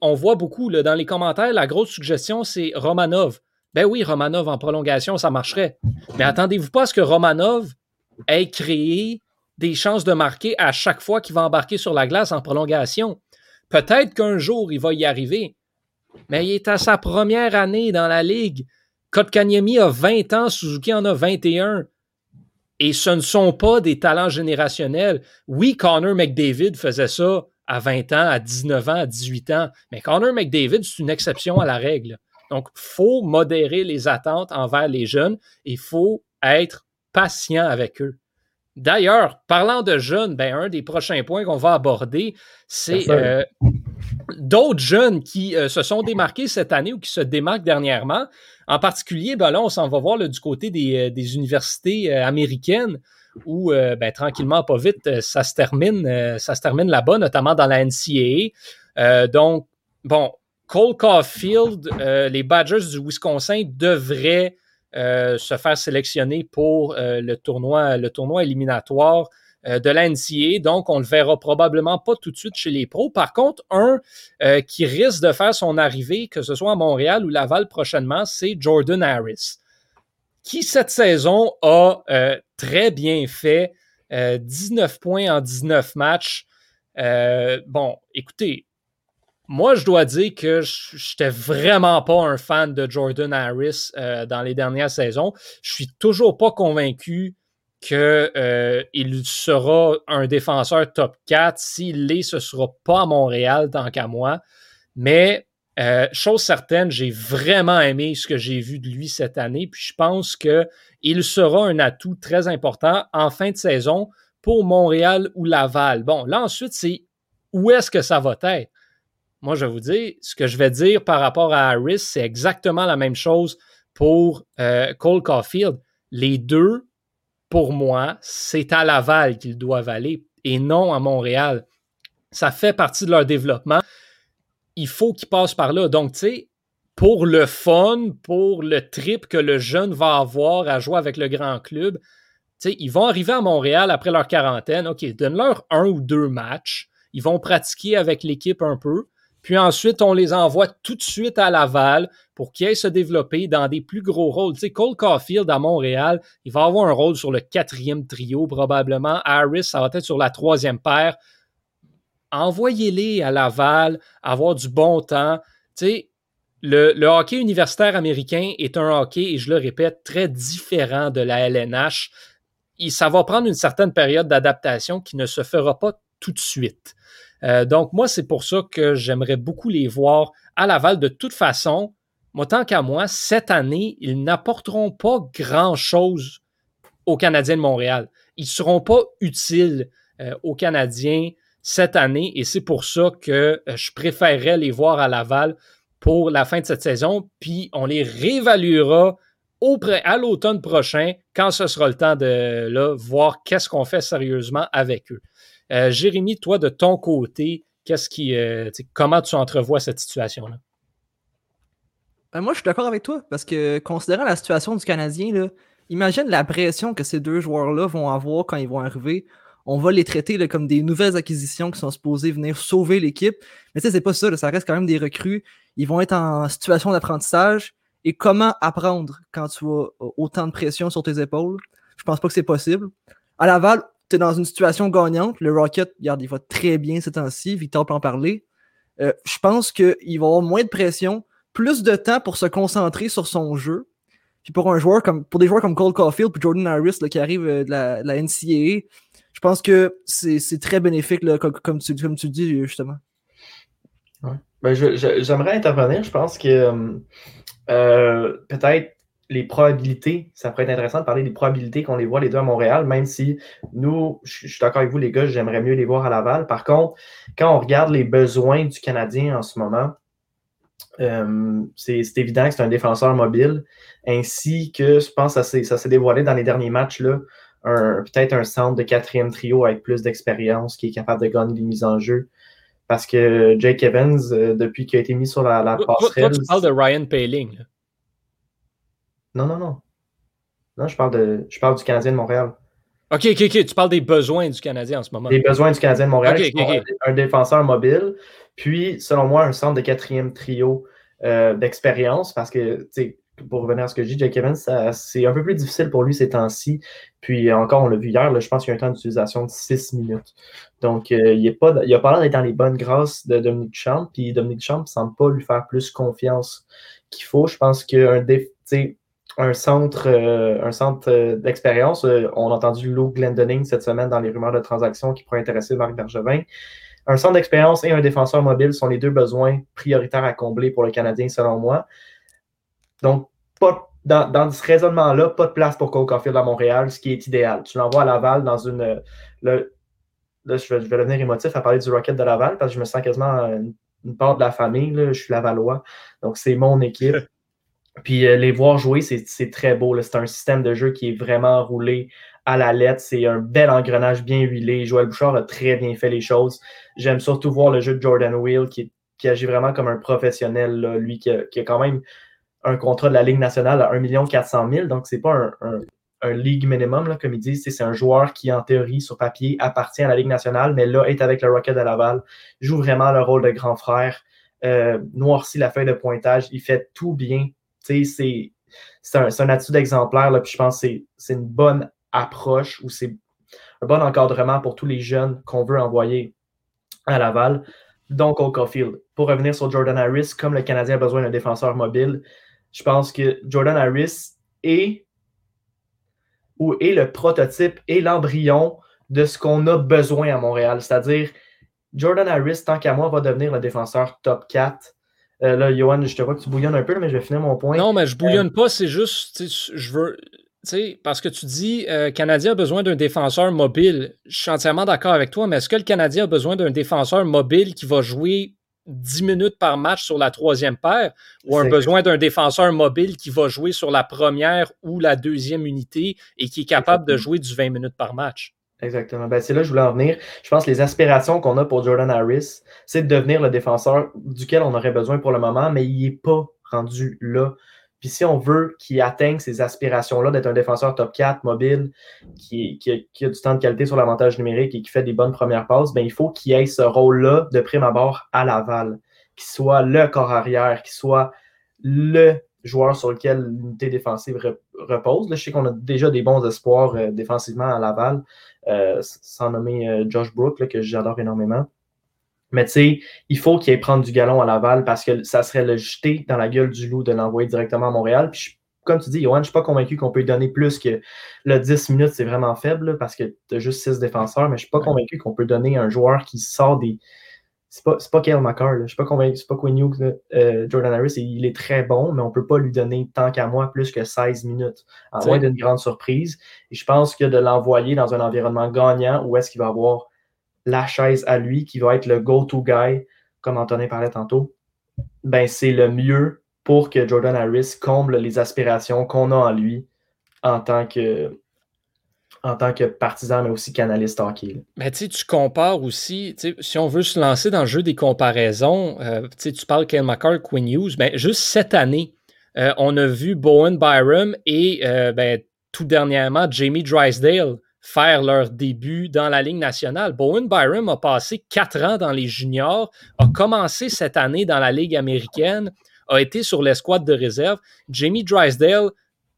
on voit beaucoup dans les commentaires, la grosse suggestion, c'est Romanov. Ben oui, Romanov en prolongation, ça marcherait. Mais attendez-vous pas à ce que Romanov ait créé des chances de marquer à chaque fois qu'il va embarquer sur la glace en prolongation. Peut-être qu'un jour, il va y arriver. Mais il est à sa première année dans la Ligue. Kotkaniemi a 20 ans, Suzuki en a 21. Et ce ne sont pas des talents générationnels. Oui, Connor McDavid faisait ça à 20 ans, à 19 ans, à 18 ans. Mais Connor McDavid, c'est une exception à la règle. Donc, il faut modérer les attentes envers les jeunes. Il faut être patient avec eux. D'ailleurs, parlant de jeunes, ben, un des prochains points qu'on va aborder, c'est euh, d'autres jeunes qui euh, se sont démarqués cette année ou qui se démarquent dernièrement. En particulier, ben là, on s'en va voir du côté des, des universités américaines où, ben, tranquillement, pas vite, ça se termine, là-bas, notamment dans la NCAA. donc, bon, Cole Caulfield, les Badgers du Wisconsin devraient euh, se faire sélectionner pour euh, le, tournoi, le tournoi éliminatoire euh, de l'NCA. Donc, on le verra probablement pas tout de suite chez les pros. Par contre, un qui risque de faire son arrivée, que ce soit à Montréal ou Laval prochainement, c'est Jordan Harris, qui cette saison a très bien fait 19 points en 19 matchs. bon, écoutez, moi, je dois dire que je n'étais vraiment pas un fan de Jordan Harris euh, dans les dernières saisons. Je suis toujours pas convaincu qu'il euh, sera un défenseur top 4. S'il l'est, ce ne sera pas à Montréal tant qu'à moi. Mais euh, chose certaine, j'ai vraiment aimé ce que j'ai vu de lui cette année. Puis je pense qu'il sera un atout très important en fin de saison pour Montréal ou Laval. Bon, là ensuite, c'est où est-ce que ça va être? moi, je vais vous dire, ce que je vais dire par rapport à Harris, c'est exactement la même chose pour euh, Cole Caulfield. Les deux, pour moi, c'est à Laval qu'ils doivent aller et non à Montréal. Ça fait partie de leur développement. Il faut qu'ils passent par là. Donc, tu sais, pour le fun, pour le trip que le jeune va avoir à jouer avec le grand club, tu sais, ils vont arriver à Montréal après leur quarantaine. OK, donne-leur un ou deux matchs. Ils vont pratiquer avec l'équipe un peu. Puis ensuite, on les envoie tout de suite à Laval pour qu'ils aillent se développer dans des plus gros rôles. Tu sais, Cole Caulfield à Montréal, il va avoir un rôle sur le quatrième trio probablement. Harris, ça va être sur la troisième paire. Envoyez-les à Laval, avoir du bon temps. Tu le, hockey universitaire américain est un hockey, et je le répète, très différent de la LNH. Et ça va prendre une certaine période d'adaptation qui ne se fera pas tout de suite. Euh, donc, moi, c'est pour ça que j'aimerais beaucoup les voir à Laval. De toute façon, moi, tant qu'à moi, cette année, ils n'apporteront pas grand-chose aux Canadiens de Montréal. Ils ne seront pas utiles euh, aux Canadiens cette année et c'est pour ça que euh, je préférerais les voir à Laval pour la fin de cette saison. Puis on les réévaluera à l'automne prochain quand ce sera le temps de voir qu'est-ce qu'on fait sérieusement avec eux. Euh, Jérémy, toi, de ton côté, qu'est-ce qui, comment tu entrevois cette situation-là? Ben, moi, je suis d'accord avec toi, parce que considérant la situation du Canadien, là, imagine la pression que ces deux joueurs-là vont avoir quand ils vont arriver. On va les traiter comme des nouvelles acquisitions qui sont supposées venir sauver l'équipe. Mais tu sais, c'est pas ça, ça reste quand même des recrues. Ils vont être en situation d'apprentissage. Et comment apprendre quand tu as autant de pression sur tes épaules? Je pense pas que c'est possible. À Laval, tu es dans une situation gagnante. Le Rocket, regarde, il va très bien ces temps-ci. Victor peut en parler. Euh, je pense qu'il va avoir moins de pression, plus de temps pour se concentrer sur son jeu. Puis pour un joueur comme pour des joueurs comme Cole Caulfield et Jordan Harris qui arrivent euh, de la, NCAA, je pense que c'est très bénéfique comme, tu, comme tu dis justement. Ben, j'aimerais intervenir. Je pense que euh, peut-être les probabilités, ça pourrait être intéressant de parler des probabilités qu'on les voit les deux à Montréal, même si nous, je, suis d'accord avec vous les gars, j'aimerais mieux les voir à Laval. Par contre, quand on regarde les besoins du Canadien en ce moment, euh, c'est évident que c'est un défenseur mobile, ainsi que je pense que ça s'est dévoilé dans les derniers matchs, peut-être un centre de quatrième trio avec plus d'expérience qui est capable de gagner des mises en jeu. Parce que Jake Evans, euh, depuis qu'il a été mis sur la, la passerelle. tu parles de Ryan Paling. Non, non, non. Non, je parle, de, je parle du Canadien de Montréal. OK, OK, OK. Tu parles des besoins du Canadien en ce moment. Des besoins du Canadien de Montréal. Un défenseur mobile. Puis, selon moi, un centre de quatrième trio euh, d'expérience. Parce que, pour revenir à ce que dis, Jake Evans, c'est un peu plus difficile pour lui ces temps-ci. Puis encore, on l'a vu hier, je pense qu'il y a un temps d'utilisation de 6 minutes. Donc, euh, il n'a pas, pas l'air d'être dans les bonnes grâces de Dominique Champ. Puis Dominique Champ ne semble pas lui faire plus confiance qu'il faut. Je pense qu'un un centre, euh, d'expérience. On a entendu Lou Glendening cette semaine dans les rumeurs de transactions qui pourraient intéresser Marc Bergevin. Un centre d'expérience et un défenseur mobile sont les deux besoins prioritaires à combler pour le Canadien, selon moi. Donc, pas, dans, ce raisonnement-là, pas de place pour Cole Caulfield à Montréal, ce qui est idéal. Tu l'envoies à Laval dans une. Le, là, je vais, je vais, devenir émotif à parler du Rocket de Laval parce que je me sens quasiment une, part de la famille. Là. Je suis Lavallois. Donc, c'est mon équipe. [LAUGHS] Puis euh, les voir jouer, c'est très beau. C'est un système de jeu qui est vraiment roulé à la lettre. C'est un bel engrenage bien huilé. Joël Bouchard a très bien fait les choses. J'aime surtout voir le jeu de Jordan Wheel qui, qui agit vraiment comme un professionnel. Là. Lui qui a, qui a, quand même un contrat de la Ligue nationale à 1 400 000. Donc, c'est pas un, un, un, league minimum, là, comme ils disent. C'est un joueur qui, en théorie, sur papier, appartient à la Ligue nationale, mais là, est avec le Rocket de Laval, joue vraiment le rôle de grand frère, euh, noircit la feuille de pointage. Il fait tout bien. C'est un, un attitude exemplaire. Là, puis je pense que c'est une bonne approche ou c'est un bon encadrement pour tous les jeunes qu'on veut envoyer à Laval. Donc, au Caulfield. Pour revenir sur Jordan Harris, comme le Canadien a besoin d'un défenseur mobile, je pense que Jordan Harris est, ou est le prototype et l'embryon de ce qu'on a besoin à Montréal. C'est-à-dire, Jordan Harris, tant qu'à moi, va devenir le défenseur top 4. Euh, là, Johan, je te vois que tu bouillonnes un peu, mais je vais finir mon point. Non, mais je bouillonne euh, pas, c'est juste, je veux, parce que tu dis euh, Canadien a besoin d'un défenseur mobile. Je suis entièrement d'accord avec toi, mais est-ce que le Canadien a besoin d'un défenseur mobile qui va jouer 10 minutes par match sur la troisième paire ou un besoin d'un défenseur mobile qui va jouer sur la première ou la deuxième unité et qui est capable de jouer du 20 minutes par match? Exactement. Ben, c'est là que je voulais en venir. Je pense que les aspirations qu'on a pour Jordan Harris, c'est de devenir le défenseur duquel on aurait besoin pour le moment, mais il n'est pas rendu là. Puis si on veut qu'il atteigne ces aspirations-là d'être un défenseur top 4 mobile, qui, a, du temps de qualité sur l'avantage numérique et qui fait des bonnes premières passes, ben, il faut qu'il ait ce rôle-là de prime abord à Laval, qu'il soit le corps arrière, qu'il soit le joueur sur lequel l'unité défensive repose. Là, je sais qu'on a déjà des bons espoirs euh, défensivement à Laval, euh, sans nommer euh, Josh Brook, que j'adore énormément. Mais tu sais, il faut qu'il aille prendre du galon à Laval parce que ça serait le jeter dans la gueule du loup de l'envoyer directement à Montréal. Puis comme tu dis, Johan, je ne suis pas convaincu qu'on peut lui donner plus que le 10 minutes, c'est vraiment faible parce que tu as juste 6 défenseurs, mais je ne suis pas convaincu qu'on peut donner un joueur qui sort des. C'est pas, pas Kyle McCarr, je ne suis pas convaincu, c'est pas Quinn Hughes, euh, Jordan Harris, il est très bon, mais on ne peut pas lui donner tant qu'à moi plus que 16 minutes, à moins d'une grande surprise. Et je pense que de l'envoyer dans un environnement gagnant où est-ce qu'il va avoir la chaise à lui qui va être le go-to guy, comme Antonin parlait tantôt, ben c'est le mieux pour que Jordan Harris comble les aspirations qu'on a en lui en tant que en tant que partisan, mais aussi canaliste hockey. Mais tu tu compares aussi, si on veut se lancer dans le jeu des comparaisons, euh, tu parles Ken McCarr, Quinn Hughes, ben, juste cette année, euh, on a vu Bowen Byram et euh, ben, tout dernièrement Jamie Drysdale faire leur début dans la Ligue nationale. Bowen Byram a passé quatre ans dans les juniors, a commencé cette année dans la Ligue américaine, a été sur l'escouade de réserve. Jamie Drysdale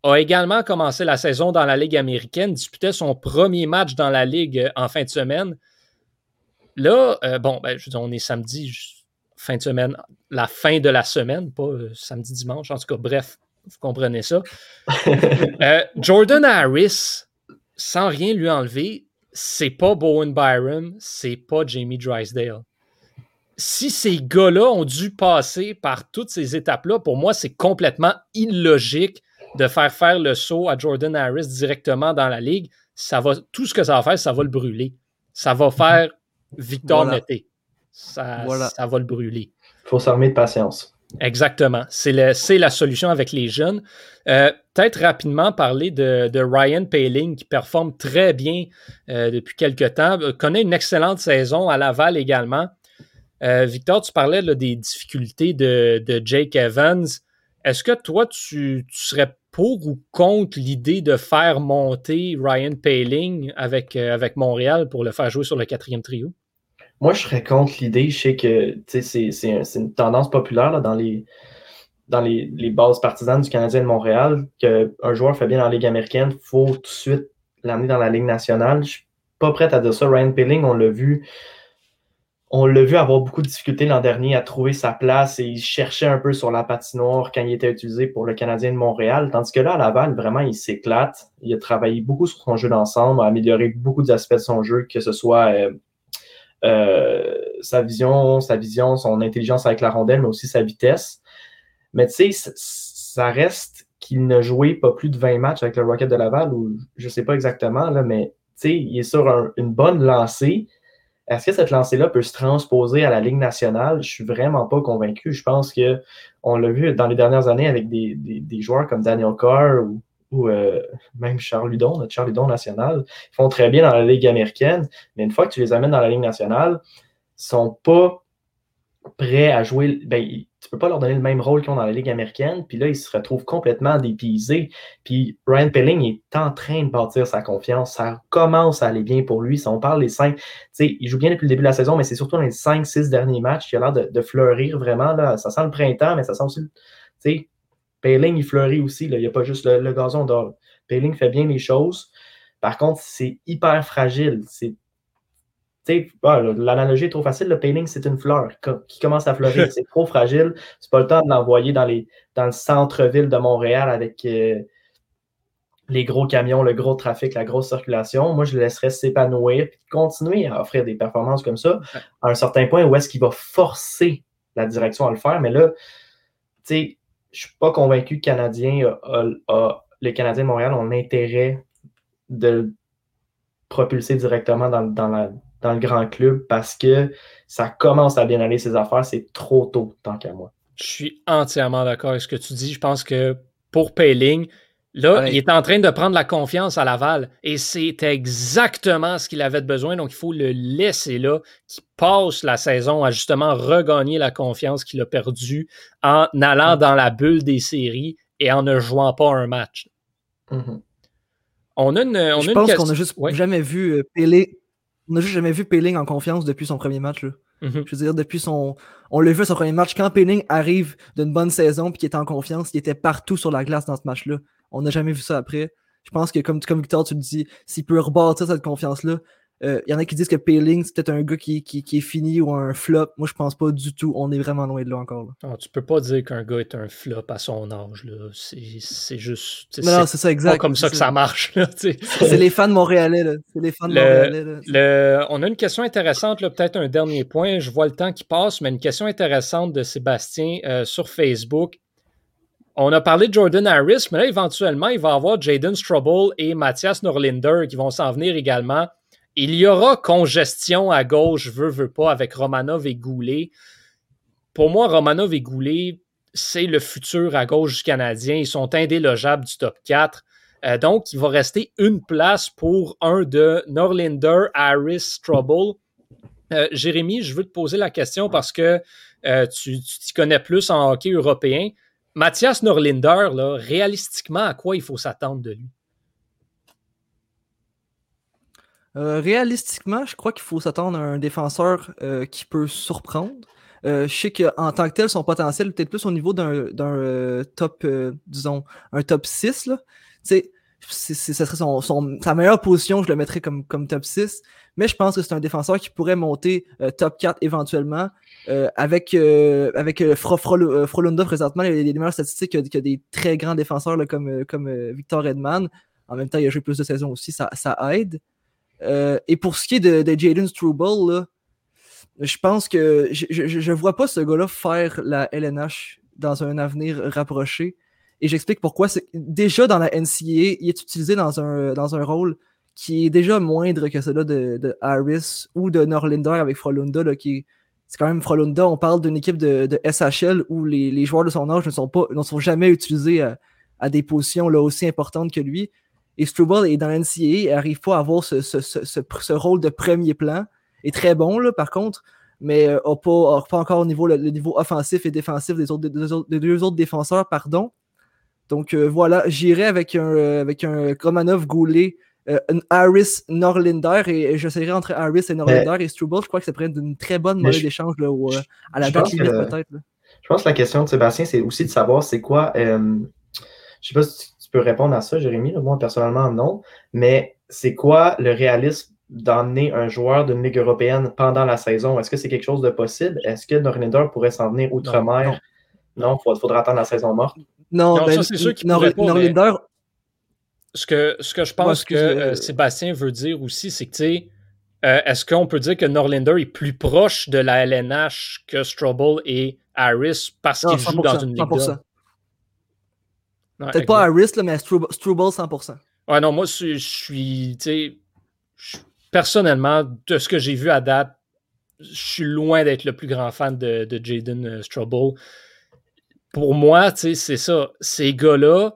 a également commencé la saison dans la Ligue américaine, disputait son premier match dans la Ligue euh, en fin de semaine. Là, euh, bon, ben, je veux on est samedi, fin de semaine, la fin de la semaine, pas euh, samedi, dimanche. En tout cas, bref, vous comprenez ça. [LAUGHS] Jordan Harris, sans rien lui enlever, c'est pas Bowen Byram, c'est pas Jamie Drysdale. Si ces gars-là ont dû passer par toutes ces étapes-là, pour moi, c'est complètement illogique de faire faire le saut à Jordan Harris directement dans la ligue. Ça va, tout ce que ça va faire, ça va le brûler. Ça va faire Victor voilà. Ça, ça va le brûler. Il faut s'armer de patience. Exactement. C'est la solution avec les jeunes. Euh, peut-être rapidement parler de, Ryan Paling qui performe très bien euh, depuis quelques temps, euh, connaît une excellente saison à Laval également. Victor, tu parlais des difficultés de, Jake Evans. Est-ce que toi, tu, serais pour ou contre l'idée de faire monter Ryan Paling avec, avec Montréal pour le faire jouer sur le quatrième trio? Moi, je serais contre l'idée. Je sais que c'est une tendance populaire dans les dans les, bases partisanes du Canadien de Montréal, qu'un joueur fait bien la Ligue américaine, il faut tout de suite l'amener dans la Ligue nationale. Je suis pas prêt à dire ça. Ryan Pilling, on l'a vu. On l'a vu avoir beaucoup de difficultés l'an dernier à trouver sa place et il cherchait un peu sur la patinoire quand il était utilisé pour le Canadien de Montréal. Tandis que là, à Laval, vraiment, il s'éclate. Il a travaillé beaucoup sur son jeu d'ensemble, a amélioré beaucoup d'aspects de son jeu, que ce soit euh, euh, sa vision, sa vision, son intelligence avec la rondelle, mais aussi sa vitesse. Mais tu sais, ça reste qu'il n'a joué pas plus de 20 matchs avec le Rocket de Laval, ou je ne sais pas exactement, là, mais il est sur une bonne lancée. Est-ce que cette lancée-là peut se transposer à la Ligue nationale? Je ne suis vraiment pas convaincu. Je pense qu'on l'a vu dans les dernières années avec des, joueurs comme Daniel Carr ou, euh, même Charles Ludon, notre Charles Ludon national. Ils font très bien dans la Ligue américaine, mais une fois que tu les amènes dans la Ligue nationale, ils ne sont pas prêts à jouer. Ben, tu peux pas leur donner le même rôle qu'ils ont dans la Ligue américaine. Puis là, ils se retrouvent complètement dépisés. Puis Ryan Pelling est en train de bâtir sa confiance. Ça commence à aller bien pour lui. Si on parle des cinq, tu sais, il joue bien depuis le début de la saison, mais c'est surtout dans les cinq, six derniers matchs qu'il a l'air de, fleurir vraiment. Là. Ça sent le printemps, mais ça sent aussi, tu sais, Pelling, il fleurit aussi. Il n'y a pas juste le, gazon d'or. Pelling fait bien les choses. Par contre, c'est hyper fragile. C'est ah, l'analogie est trop facile. Le painting, c'est une fleur qui commence à fleurir. [LAUGHS] c'est trop fragile. C'est pas le temps de l'envoyer dans, dans le centre-ville de Montréal avec euh, les gros camions, le gros trafic, la grosse circulation. Moi, je le laisserais s'épanouir et continuer à offrir des performances comme ça à un certain point où est-ce qu'il va forcer la direction à le faire. Mais là, tu sais, je suis pas convaincu que Canadien les Canadiens de Montréal ont l'intérêt de propulser directement dans, dans la dans le grand club parce que ça commence à bien aller ses affaires. C'est trop tôt, tant qu'à moi. Je suis entièrement d'accord avec ce que tu dis. Je pense que pour Payling, là, il est en train de prendre la confiance à Laval et c'est exactement ce qu'il avait besoin. Donc, il faut le laisser là, qu'il passe la saison à justement regagner la confiance qu'il a perdue en allant dans la bulle des séries et en ne jouant pas un match. Mm-hmm. On a une, on Je pense qu'on n'a juste jamais vu euh, Pélé on n'a juste jamais vu Payling en confiance depuis son premier match. Là. Mm-hmm. Je veux dire, depuis son. On l'a vu son premier match. Quand Payling arrive d'une bonne saison et qu'il était en confiance, il était partout sur la glace dans ce match-là. On n'a jamais vu ça après. Je pense que, comme, comme Victor, tu le dis, s'il peut rebâtir cette confiance-là, il euh, y en a qui disent que Payling, c'est peut-être un gars qui, est fini ou un flop. Moi, je pense pas du tout. On est vraiment loin de là encore. Là. Ah, tu peux pas dire qu'un gars est un flop à son âge. C'est juste. Non, c'est ça, exact. pas comme ça que ça marche. C'est les fans montréalais. C'est les fans montréalais. On a une question intéressante, peut-être un dernier point. Je vois le temps qui passe, mais une question intéressante de Sébastien euh, sur Facebook. On a parlé de Jordan Harris, mais là, éventuellement, il va y avoir Jaden Strobel et Mathias Norlinder qui vont s'en venir également. Il y aura congestion à gauche, veut, veut pas, avec Romanov et Goulet. Pour moi, Romanov et Goulet, c'est le futur à gauche du Canadien. Ils sont indélogeables du top 4. Euh, donc, il va rester une place pour un de Norlinder, Harris, Trouble. Euh, Jérémy, je veux te poser la question parce que euh, tu t'y connais plus en hockey européen. Mathias Norlinder, là, réalistiquement, à quoi il faut s'attendre de lui? Euh, réalistiquement, je crois qu'il faut s'attendre à un défenseur euh, qui peut surprendre. Euh, je sais qu'en tant que tel, son potentiel est peut-être plus au niveau d'un top, disons, un top 6. Là. c'est ça serait son, sa meilleure position, je le mettrais comme, comme top 6. Mais je pense que c'est un défenseur qui pourrait monter top 4 éventuellement. avec avec Frolunda présentement, il y a des meilleures statistiques que, des très grands défenseurs comme, comme Victor Edman. En même temps, il a joué plus de saisons aussi, ça aide. Euh, et pour ce qui est de, de Jaden Struble, je pense que je ne vois pas ce gars-là faire la LNH dans un avenir rapproché. Et j'explique pourquoi. Déjà dans la NCAA, il est utilisé dans un, dans un rôle qui est déjà moindre que celui de, de Harris ou de Norlinder avec Frolunda, c'est quand même Frolunda. On parle d'une équipe de, SHL où les, joueurs de son âge ne sont, pas, jamais utilisés à, à des positions là, aussi importantes que lui. Et Struble est dans l'NCA, il n'arrive pas à avoir ce, ce, ce, ce, rôle de premier plan. Il est très bon, là, par contre, mais n'a euh, pas, pas, encore au niveau, le, niveau offensif et défensif des, autres, des, deux, autres défenseurs. pardon. Donc euh, voilà, j'irai avec un, euh, avec un Romanov Goulet, un Harris Norlinder, et, j'essaierai entre Harris et Norlinder et Struble. Je crois que ça pourrait être une très bonne monnaie d'échange à la date peut-être. Je pense que la question de Sébastien, c'est aussi de savoir c'est quoi. je ne sais pas si tu peux répondre à ça, Jérémy? Moi, personnellement, non. Mais c'est quoi le réalisme d'emmener un joueur d'une Ligue européenne pendant la saison? Est-ce que c'est quelque chose de possible? Est-ce que Norlinder pourrait s'en venir outre-mer? Non, il faudra attendre la saison morte. Non, non ben, c'est sûr qu'il pourrait pas, ce, que, ce que je pense que euh, Sébastien veut dire aussi, c'est que, tu sais, euh, est-ce qu'on peut dire que Norlinder est plus proche de la LNH que Strobel et Harris parce qu'il joue dans une Ligue Peut-être pas Harris, là, mais Struble, 100%. Ouais, non, moi, je suis, tu sais, personnellement, de ce que j'ai vu à date, je suis loin d'être le plus grand fan de, de Jaden euh, Struble. Pour moi, tu sais, c'est ça. Ces gars-là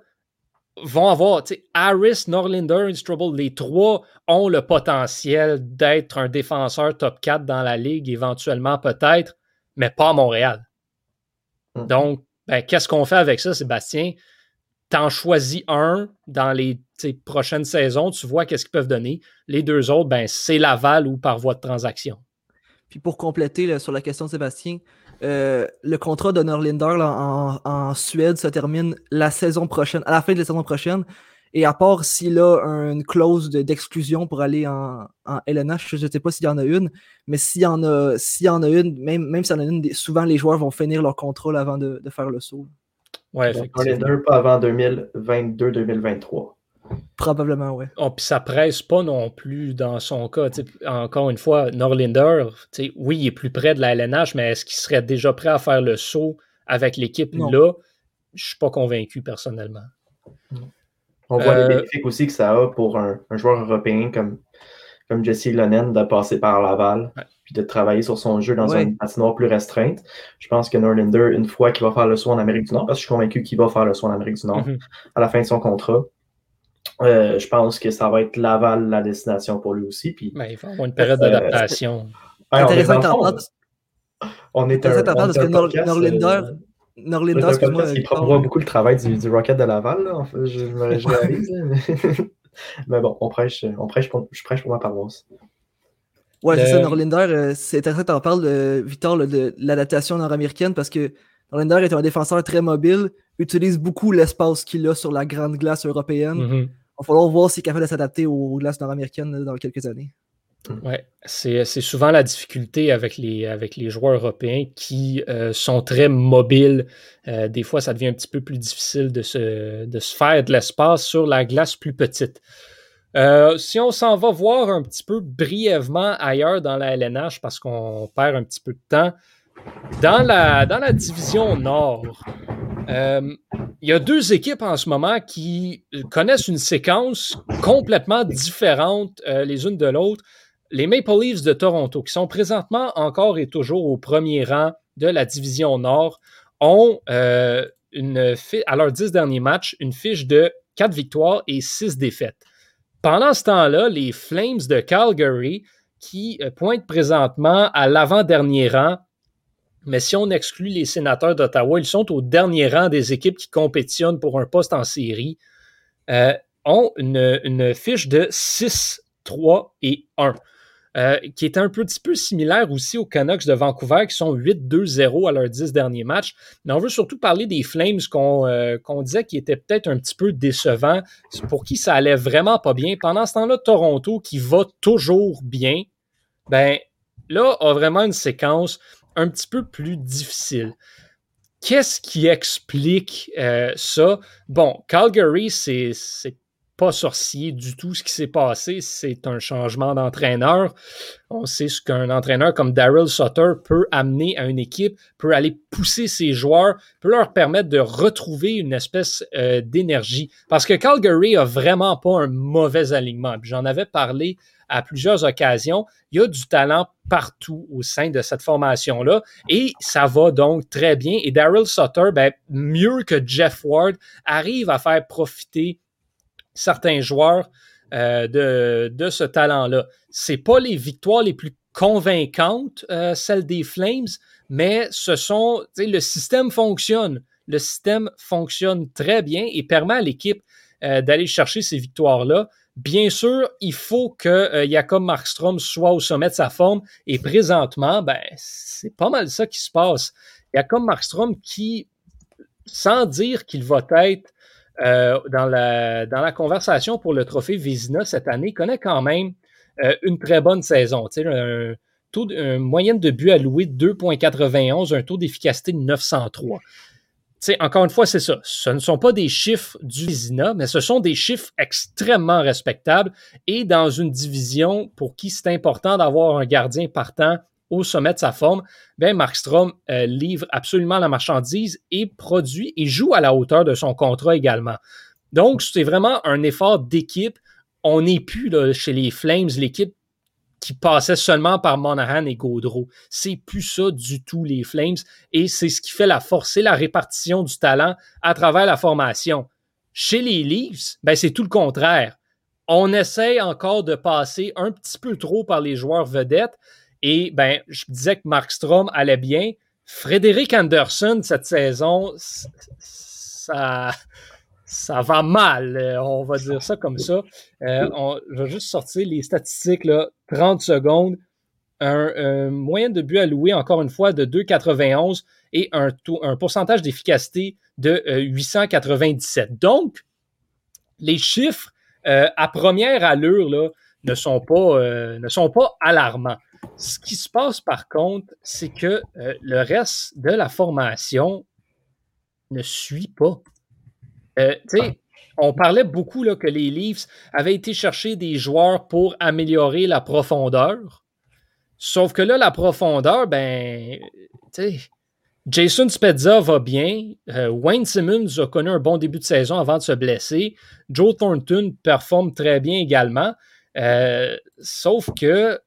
vont avoir, tu sais, Harris, Norlinder et Struble, les trois ont le potentiel d'être un défenseur top 4 dans la ligue, éventuellement peut-être, mais pas à Montréal. Mm. Donc, ben, qu'est-ce qu'on fait avec ça, Sébastien? T'en choisis un dans les prochaines saisons, tu vois qu'est-ce qu'ils peuvent donner. Les deux autres, ben, c'est Laval ou par voie de transaction. Puis pour compléter sur la question de Sébastien, euh, le contrat de Norlinder en, en, Suède se termine la saison prochaine, à la fin de la saison prochaine. Et à part s'il a une clause d'exclusion pour aller en, LNH, je ne sais pas s'il y en a une, mais s'il y en a, y en a une, même, même s'il y en a une, souvent les joueurs vont finir leur contrôle avant de, faire le saut. Ouais, effectivement. pas avant 2022-2023. Probablement, oui. Oh, puis ça presse pas non plus dans son cas. encore une fois, Norlinder, oui, il est plus près de la LNH, mais est-ce qu'il serait déjà prêt à faire le saut avec l'équipe là? Je suis pas convaincu personnellement. On voit les euh, bénéfices aussi que ça a pour un, joueur européen comme, comme Jesse Lonen de passer par Laval puis de travailler sur son jeu dans une patinoire plus restreinte. Je pense que Norlinder, une fois qu'il va faire le saut en Amérique du Nord, parce que je suis convaincu qu'il va faire le saut en Amérique du Nord mm-hmm. à la fin de son contrat, euh, je pense que ça va être Laval la destination pour lui aussi. Puis, ben, il va avoir une période d'adaptation. Euh, intéressant On est un, parce que Norlinder, euh, Norlinder, excuse-moi. Il promouvoit beaucoup le travail du, du Rocket de Laval, là, en fait, je, je [LAUGHS] réalise. [LAUGHS] mais... bon, on prêche, on prêche pour, je prêche pour ma paroisse. Ouais, c'est ça, Norlinder, c'est intéressant que tu en parles, Victor, de l'adaptation nord-américaine, parce que Norlinder est un défenseur très mobile, utilise beaucoup l'espace qu'il a sur la grande glace européenne. Mm-hmm. Il va falloir voir s'il est capable de s'adapter aux glaces nord-américaines dans quelques années. Oui, c'est souvent la difficulté avec les, avec les joueurs européens qui euh, sont très mobiles. Euh, des fois, ça devient un petit peu plus difficile de se, de se faire de l'espace sur la glace plus petite. Euh, si on s'en va voir un petit peu brièvement ailleurs dans la LNH, parce qu'on perd un petit peu de temps, dans la, dans la division Nord, euh, il y a deux équipes en ce moment qui connaissent une séquence complètement différente euh, les unes de l'autre. Les Maple Leafs de Toronto, qui sont présentement encore et toujours au premier rang de la division Nord, ont euh, une à leurs dix derniers matchs une fiche de quatre victoires et six défaites. Pendant ce temps-là, les Flames de Calgary, qui pointent présentement à l'avant-dernier rang mais si on exclut les sénateurs d'Ottawa, ils sont au dernier rang des équipes qui compétitionnent pour un poste en série, euh, ont une, fiche de 6, 3 et 1. Euh, qui est un petit peu similaire aussi aux Canucks de Vancouver qui sont 8-2-0 à leurs 10 derniers matchs. Mais on veut surtout parler des Flames euh, qu'on disait qui étaient peut-être un petit peu décevants, pour qui ça allait vraiment pas bien. Pendant ce temps-là, Toronto, qui va toujours bien, ben là, a vraiment une séquence un petit peu plus difficile. Qu'est-ce qui explique euh, ça? Bon, Calgary, c'est pas sorcier du tout ce qui s'est passé. C'est un changement d'entraîneur. On sait ce qu'un entraîneur comme Daryl Sutter peut amener à une équipe, peut aller pousser ses joueurs, peut leur permettre de retrouver une espèce euh, d'énergie. Parce que Calgary a vraiment pas un mauvais alignement. J'en avais parlé à plusieurs occasions. Il y a du talent partout au sein de cette formation-là et ça va donc très bien. Et Daryl Sutter, ben, mieux que Jeff Ward, arrive à faire profiter certains joueurs euh, de, ce talent-là. C'est pas les victoires les plus convaincantes, euh, celles des Flames, mais ce sont, le système fonctionne. Le système fonctionne très bien et permet à l'équipe euh, d'aller chercher ces victoires-là. Bien sûr, il faut que Jacob Markstrom soit au sommet de sa forme et présentement, ben, c'est pas mal ça qui se passe. Jacob Markstrom qui, sans dire qu'il va être euh, dans, la, dans la conversation pour le trophée Vizina cette année, connaît quand même euh, une très bonne saison. Un, taux de, une moyenne de but alloué de 2,91, un taux d'efficacité de 903 encore une fois, c'est ça. Ce ne sont pas des chiffres du Vizina, mais ce sont des chiffres extrêmement respectables et dans une division pour qui c'est important d'avoir un gardien partant au sommet de sa forme, ben Markstrom euh, livre absolument la marchandise et produit et joue à la hauteur de son contrat également. Donc, c'est vraiment un effort d'équipe. On n'est plus chez les Flames, l'équipe qui passait seulement par Monahan et Gaudreau. C'est plus ça du tout, les Flames, et c'est ce qui fait la force, c'est la répartition du talent à travers la formation. Chez les Leafs, ben c'est tout le contraire. On essaye encore de passer un petit peu trop par les joueurs vedettes, et ben, je disais que Markstrom allait bien. Frédéric Anderson, cette saison, ça, ça va mal, euh, on va dire ça comme ça. Euh, on, je vais juste sortir les statistiques, là, 30 secondes, un, moyen de but alloué, encore une fois, de 2,91 et un, un pourcentage d'efficacité de 897. Euh, Donc, les chiffres à première allure là, ne, sont pas, ne sont pas alarmants. Ce qui se passe par contre, c'est que le reste de la formation ne suit pas. Euh, on parlait beaucoup là, que les Leafs avaient été chercher des joueurs pour améliorer la profondeur. Sauf que là, la profondeur, ben, Jason Spezza va bien. Euh, Wayne Simmons a connu un bon début de saison avant de se blesser. Joe Thornton performe très bien également. Euh, sauf que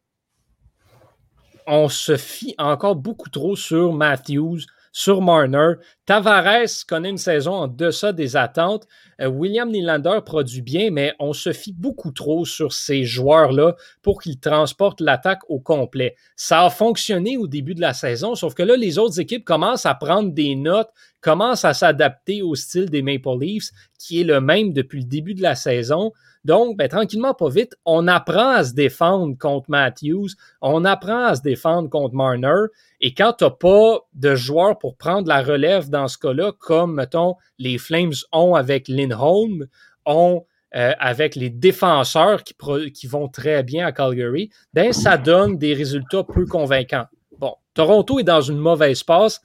on se fie encore beaucoup trop sur Matthews, sur Marner. Tavares connaît une saison en deçà des attentes. Euh, William Nylander produit bien, mais on se fie beaucoup trop sur ces joueurs-là pour qu'ils transportent l'attaque au complet. Ça a fonctionné au début de la saison, sauf que là, les autres équipes commencent à prendre des notes, commencent à s'adapter au style des Maple Leafs, qui est le même depuis le début de la saison. Donc, ben, tranquillement, pas vite, on apprend à se défendre contre Matthews, on apprend à se défendre contre Marner. Et quand tu n'as pas de joueurs pour prendre la relève dans ce cas-là, comme, mettons, les Flames ont avec Lindholm, ont euh, avec les défenseurs qui, vont très bien à Calgary, ben, ça donne des résultats peu convaincants. Bon, Toronto est dans une mauvaise passe.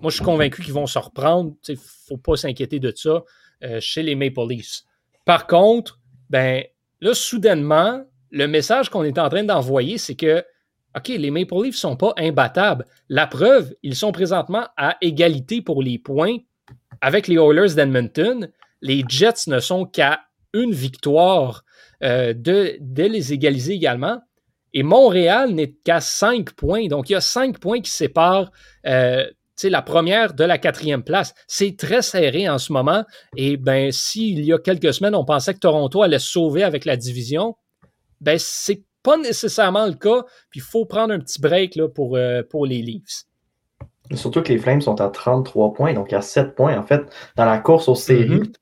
Moi, je suis convaincu qu'ils vont se reprendre. Il ne faut pas s'inquiéter de ça euh, chez les Maple Leafs. Par contre, ben là, soudainement, le message qu'on est en train d'envoyer, c'est que, OK, les Maple Leafs ne sont pas imbattables. La preuve, ils sont présentement à égalité pour les points avec les Oilers d'Edmonton. Les Jets ne sont qu'à une victoire euh, de, les égaliser également. Et Montréal n'est qu'à cinq points. Donc, il y a cinq points qui séparent euh, la première de la quatrième place. C'est très serré en ce moment. Et ben, s'il y a quelques semaines, on pensait que Toronto allait se sauver avec la division, ben, c'est pas nécessairement le cas. Puis il faut prendre un petit break là, pour, euh, pour les Leafs. Surtout que les Flames sont à 33 points, donc à 7 points. En fait, dans la course aux séries, mm-hmm.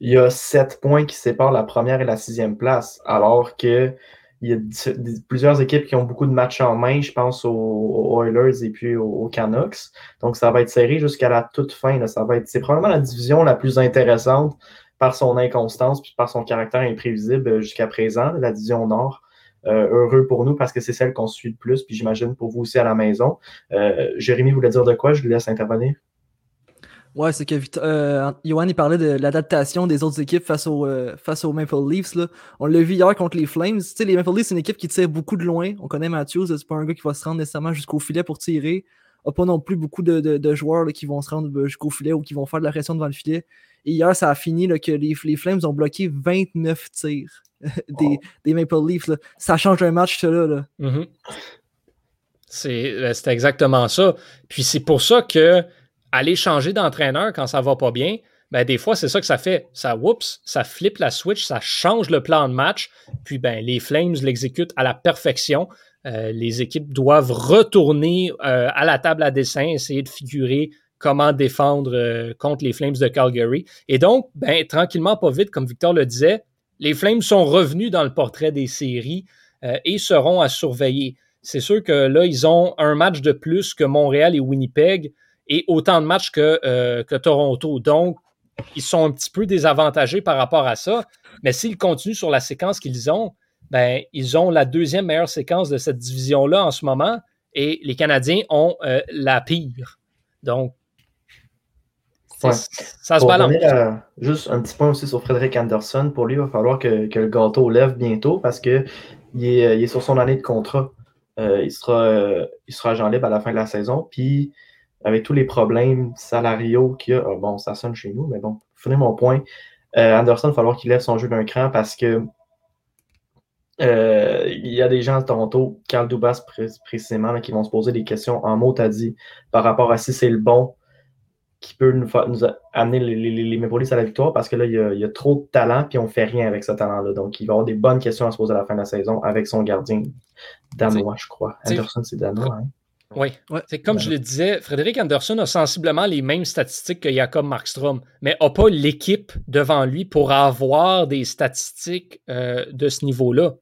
il y a 7 points qui séparent la première et la sixième place, alors que il y a plusieurs équipes qui ont beaucoup de matchs en main. Je pense aux, Oilers et puis aux, Canucks. Donc, ça va être serré jusqu'à la toute fin. Ça va être, c'est probablement la division la plus intéressante par son inconstance puis par son caractère imprévisible euh, jusqu'à présent, la division Nord. Euh, heureux pour nous parce que c'est celle qu'on suit le plus, puis j'imagine pour vous aussi à la maison. Euh, Jérémy voulait dire de quoi? Je lui laisse intervenir. Ouais, c'est que euh, Johan il parlait de l'adaptation des autres équipes face, au, euh, face aux Maple Leafs. Là. On l'a vu hier contre les Flames. sais, les Maple Leafs, c'est une équipe qui tire beaucoup de loin. On connaît Matthews, c'est pas un gars qui va se rendre nécessairement jusqu'au filet pour tirer. a pas non plus beaucoup de, de, joueurs qui vont se rendre euh, jusqu'au filet ou qui vont faire de la pression devant le filet. Et hier, ça a fini là, que les, les, Flames ont bloqué 29 tirs [LAUGHS] des, des, Maple Leafs. Ça change un match, ça là. là. Mm-hmm. C'est exactement ça. Puis c'est pour ça que aller changer d'entraîneur quand ça va pas bien, ben des fois, c'est ça que ça fait. Ça, whoops, ça flippe la switch, ça change le plan de match. Puis ben, les Flames l'exécutent à la perfection. Euh, les équipes doivent retourner euh, à la table à dessin, essayer de figurer comment défendre euh, contre les Flames de Calgary. Et donc, ben, tranquillement, pas vite, comme Victor le disait, les Flames sont revenus dans le portrait des séries et seront à surveiller. C'est sûr que là, ils ont un match de plus que Montréal et Winnipeg et autant de matchs que, euh, que Toronto. Donc, ils sont un petit peu désavantagés par rapport à ça. Mais s'ils continuent sur la séquence qu'ils ont, ben, ils ont la deuxième meilleure séquence de cette division-là en ce moment et les Canadiens ont euh, la pire. Donc, ça se balance. juste un petit point aussi sur Frédéric Anderson. Pour lui, il va falloir que, le gâteau lève bientôt parce qu'il est, il est sur son année de contrat. il, sera, il sera agent libre à la fin de la saison. Puis, avec tous les problèmes salariaux qu'il y a, ah, bon, ça sonne chez nous, mais bon, finis mon point. Anderson, il va falloir qu'il lève son jeu d'un cran parce que il y a des gens à Toronto, Carl Dubas précisément, qui vont se poser des questions en mots, t'as dit, par rapport à si c'est le bon qui peut nous, amener les, les, les Maple Leafs à la victoire parce que là, il y, a, trop de talent puis on ne fait rien avec ce talent-là. Donc, il va avoir des bonnes questions à se poser à la fin de la saison avec son gardien danois, je crois. Anderson, c'est danois. Hein? Oui, c'est comme je le disais, Frédéric Anderson a sensiblement les mêmes statistiques que Jacob Markstrom, mais n'a pas l'équipe devant lui pour avoir des statistiques euh, de ce niveau-là.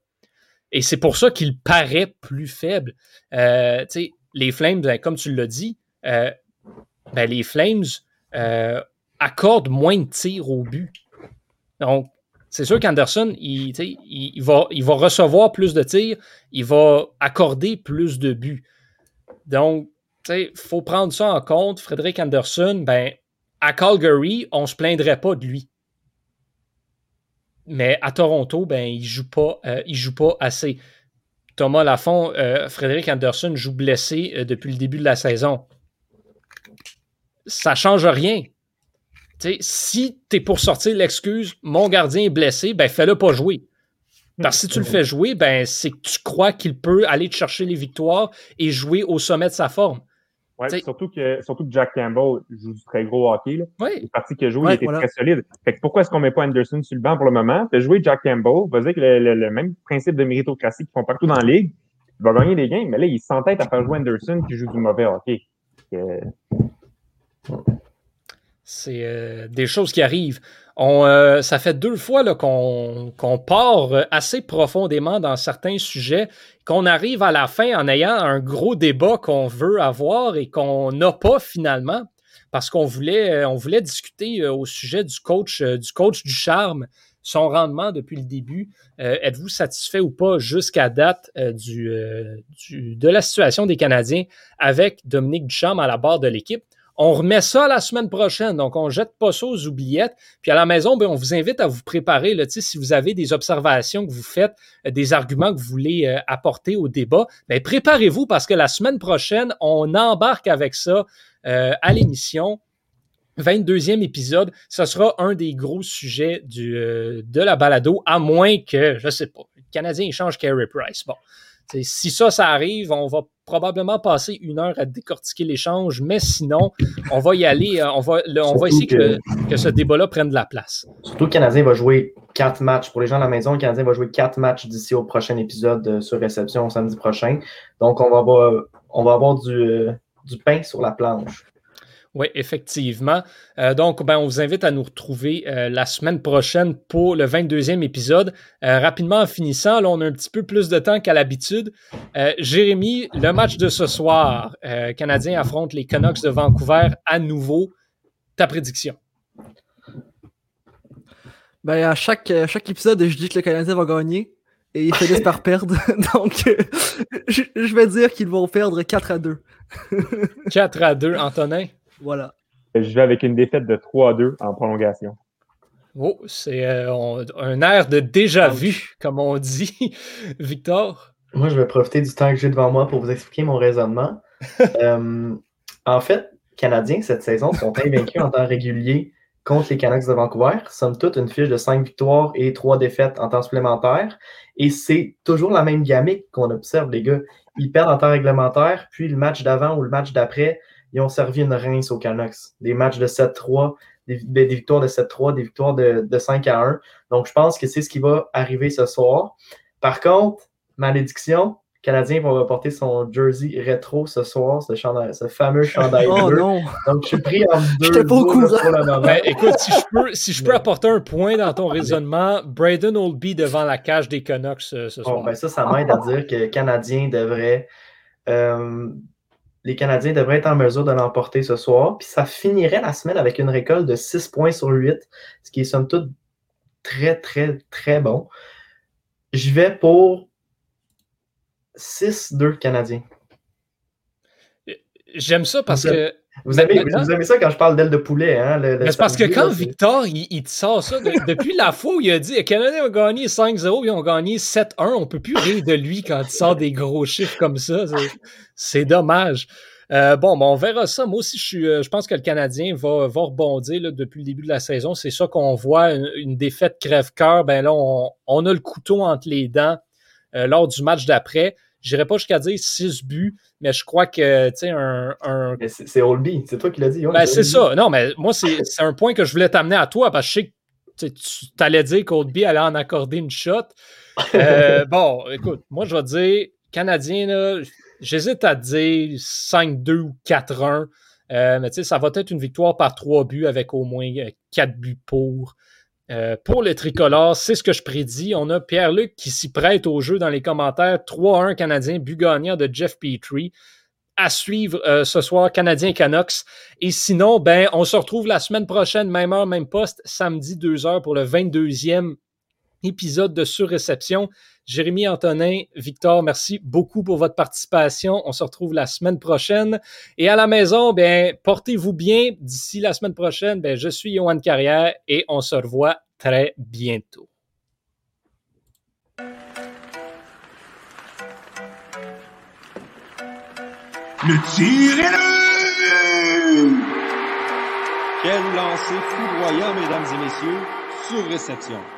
Et c'est pour ça qu'il paraît plus faible. Euh, les Flames, ben, comme tu l'as dit, euh, ben, les Flames euh, accordent moins de tirs au but. Donc, c'est sûr qu'Anderson, il, il, va, il va recevoir plus de tirs, il va accorder plus de buts. Donc, il faut prendre ça en compte. Frédéric Anderson, ben, à Calgary, on ne se plaindrait pas de lui. Mais à Toronto, ben, il ne joue, pas, euh, joue pas assez. Thomas Lafont, euh, Frédéric Anderson joue blessé depuis le début de la saison ça change rien. si tu es pour sortir l'excuse, mon gardien est blessé, ben fais-le pas jouer. Parce que si tu le fais jouer, ben c'est que tu crois qu'il peut aller te chercher les victoires et jouer au sommet de sa forme. Ouais, surtout que, surtout que Jack Campbell joue du très gros hockey. Là. Ouais. Les parties qu'il a joué, il était très solide. Fait pourquoi est-ce qu'on met pas Anderson sur le banc pour le moment? Fait jouer Jack Campbell, va dire que le, même principe de méritocratie qu'ils font partout dans la ligue, il va gagner des games, mais là, il s'entête à faire jouer Anderson qui joue du mauvais hockey. C'est euh, des choses qui arrivent. Euh, ça fait deux fois qu'on part assez profondément dans certains sujets, qu'on arrive à la fin en ayant un gros débat qu'on veut avoir et qu'on n'a pas finalement, parce qu'on voulait, euh, discuter au sujet du coach, du coach du charme, son rendement depuis le début. Êtes-vous satisfait ou pas jusqu'à date de la situation des Canadiens avec Dominique Ducharme à la barre de l'équipe? On remet ça la semaine prochaine, donc on jette pas ça aux oubliettes. Puis à la maison, ben, on vous invite à vous préparer. Là, si vous avez des observations que vous faites, euh, des arguments que vous voulez euh, apporter au débat, ben, préparez-vous parce que la semaine prochaine, on embarque avec ça euh, à l'émission. 22e épisode, ce sera un des gros sujets de la balado, à moins que, je sais pas, le Canadien change Carey Price. Bon, si ça, ça arrive, on va probablement passer une heure à décortiquer l'échange, mais sinon, on va y aller, euh, on va, on va essayer que, que, ce débat-là prenne de la place. Surtout le Canadien va jouer quatre matchs. Pour les gens à la maison, le Canadien va jouer quatre matchs d'ici au prochain épisode euh, sur réception samedi prochain. Donc, on va avoir, on va avoir du, euh, du pain sur la planche. Oui, effectivement. Euh, donc, ben, on vous invite à nous retrouver euh, la semaine prochaine pour le 22e épisode. Euh, rapidement, en finissant, là, on a un petit peu plus de temps qu'à l'habitude. Jérémy, le match de ce soir, Canadien affronte les Canucks de Vancouver à nouveau. Ta prédiction? Ben, à chaque, chaque épisode, je dis que le Canadien va gagner et ils finissent par perdre. [LAUGHS] Donc, je, je vais dire qu'ils vont perdre 4 à 2. 4 à 2, Antonin? Voilà. Je vais avec une défaite de 3 2 en prolongation. Oh, c'est euh, un air de déjà vu, comme on dit. [LAUGHS] Victor? Moi, je vais profiter du temps que j'ai devant moi pour vous expliquer mon raisonnement. [LAUGHS] Euh, en fait, Canadiens, cette saison, sont invaincus en temps régulier contre les Canucks de Vancouver. Somme toute, une fiche de 5 victoires et 3 défaites en temps supplémentaire. Et c'est toujours la même gamique qu'on observe, les gars. Ils perdent en temps réglementaire, puis le match d'avant ou le match d'après, ils ont servi une rince aux Canucks. Des matchs de 7-3, des, victoires de 7-3, des victoires de, 5 à 1. Donc, je pense que c'est ce qui va arriver ce soir. Par contre, malédiction, le Canadien va porter son jersey rétro ce soir, ce, chandail, ce fameux [LAUGHS] chandail oh, Non. Donc, je suis pris en [LAUGHS] deux. pas au courant. Ben, écoute, si je, peux, si je peux apporter un point dans ton raisonnement, Braden Oldby devant la cage des Canucks ce, soir. ben ça, ça m'aide à dire que le Canadien devrait euh, les Canadiens devraient être en mesure de l'emporter ce soir. Puis ça finirait la semaine avec une récolte de 6 points sur 8, ce qui est somme toute très, très, très bon. Je vais pour 6-2 Canadiens. J'aime ça parce que Vous aimez, vous aimez, ça quand je parle d'aile de poulet, hein? c'est parce que quand Victor, il, te sort ça, depuis la fois où il a dit les Canadiens ont gagné 5-0, ils ont gagné 7-1, on peut plus rire de lui quand il sort des gros chiffres comme ça. C'est dommage. Euh, bon, ben, on verra ça. Moi aussi, je, suis, euh, je pense que le Canadien va, va rebondir là, depuis le début de la saison. C'est ça qu'on voit, une, défaite crève-cœur. Ben là, on, on, a le couteau entre les dents euh, lors du match d'après. Je n'irai pas jusqu'à dire 6 buts, mais je crois que, tu sais, un... un... C'est Olby, c'est toi qui l'as dit. Ben, c'est ça. Non, mais moi, c'est un point que je voulais t'amener à toi, parce que je sais que tu allais dire qu'Oldby allait en accorder une shot. [LAUGHS] bon, écoute, moi, je vais dire, Canadien, J'hésite à dire 5-2 ou 4-1. Euh, mais tu sais, ça va être une victoire par trois buts avec au moins euh, quatre buts pour. Euh, pour le tricolore, c'est ce que je prédis. On a Pierre-Luc qui s'y prête au jeu dans les commentaires. 3-1 Canadien, but de Jeff Petrie. À suivre ce soir, Canadien Canucks. Et sinon, ben, on se retrouve la semaine prochaine, même heure, même poste, samedi 2h pour le 22e épisode de Surréception. Jérémy Antonin, Victor, merci beaucoup pour votre participation. On se retrouve la semaine prochaine. Et à la maison, bien, portez-vous bien. D'ici la semaine prochaine, bien, je suis Johan Carrière et on se revoit très bientôt. Le tir est le... Quel lancer foudroyant, mesdames et messieurs, sur réception.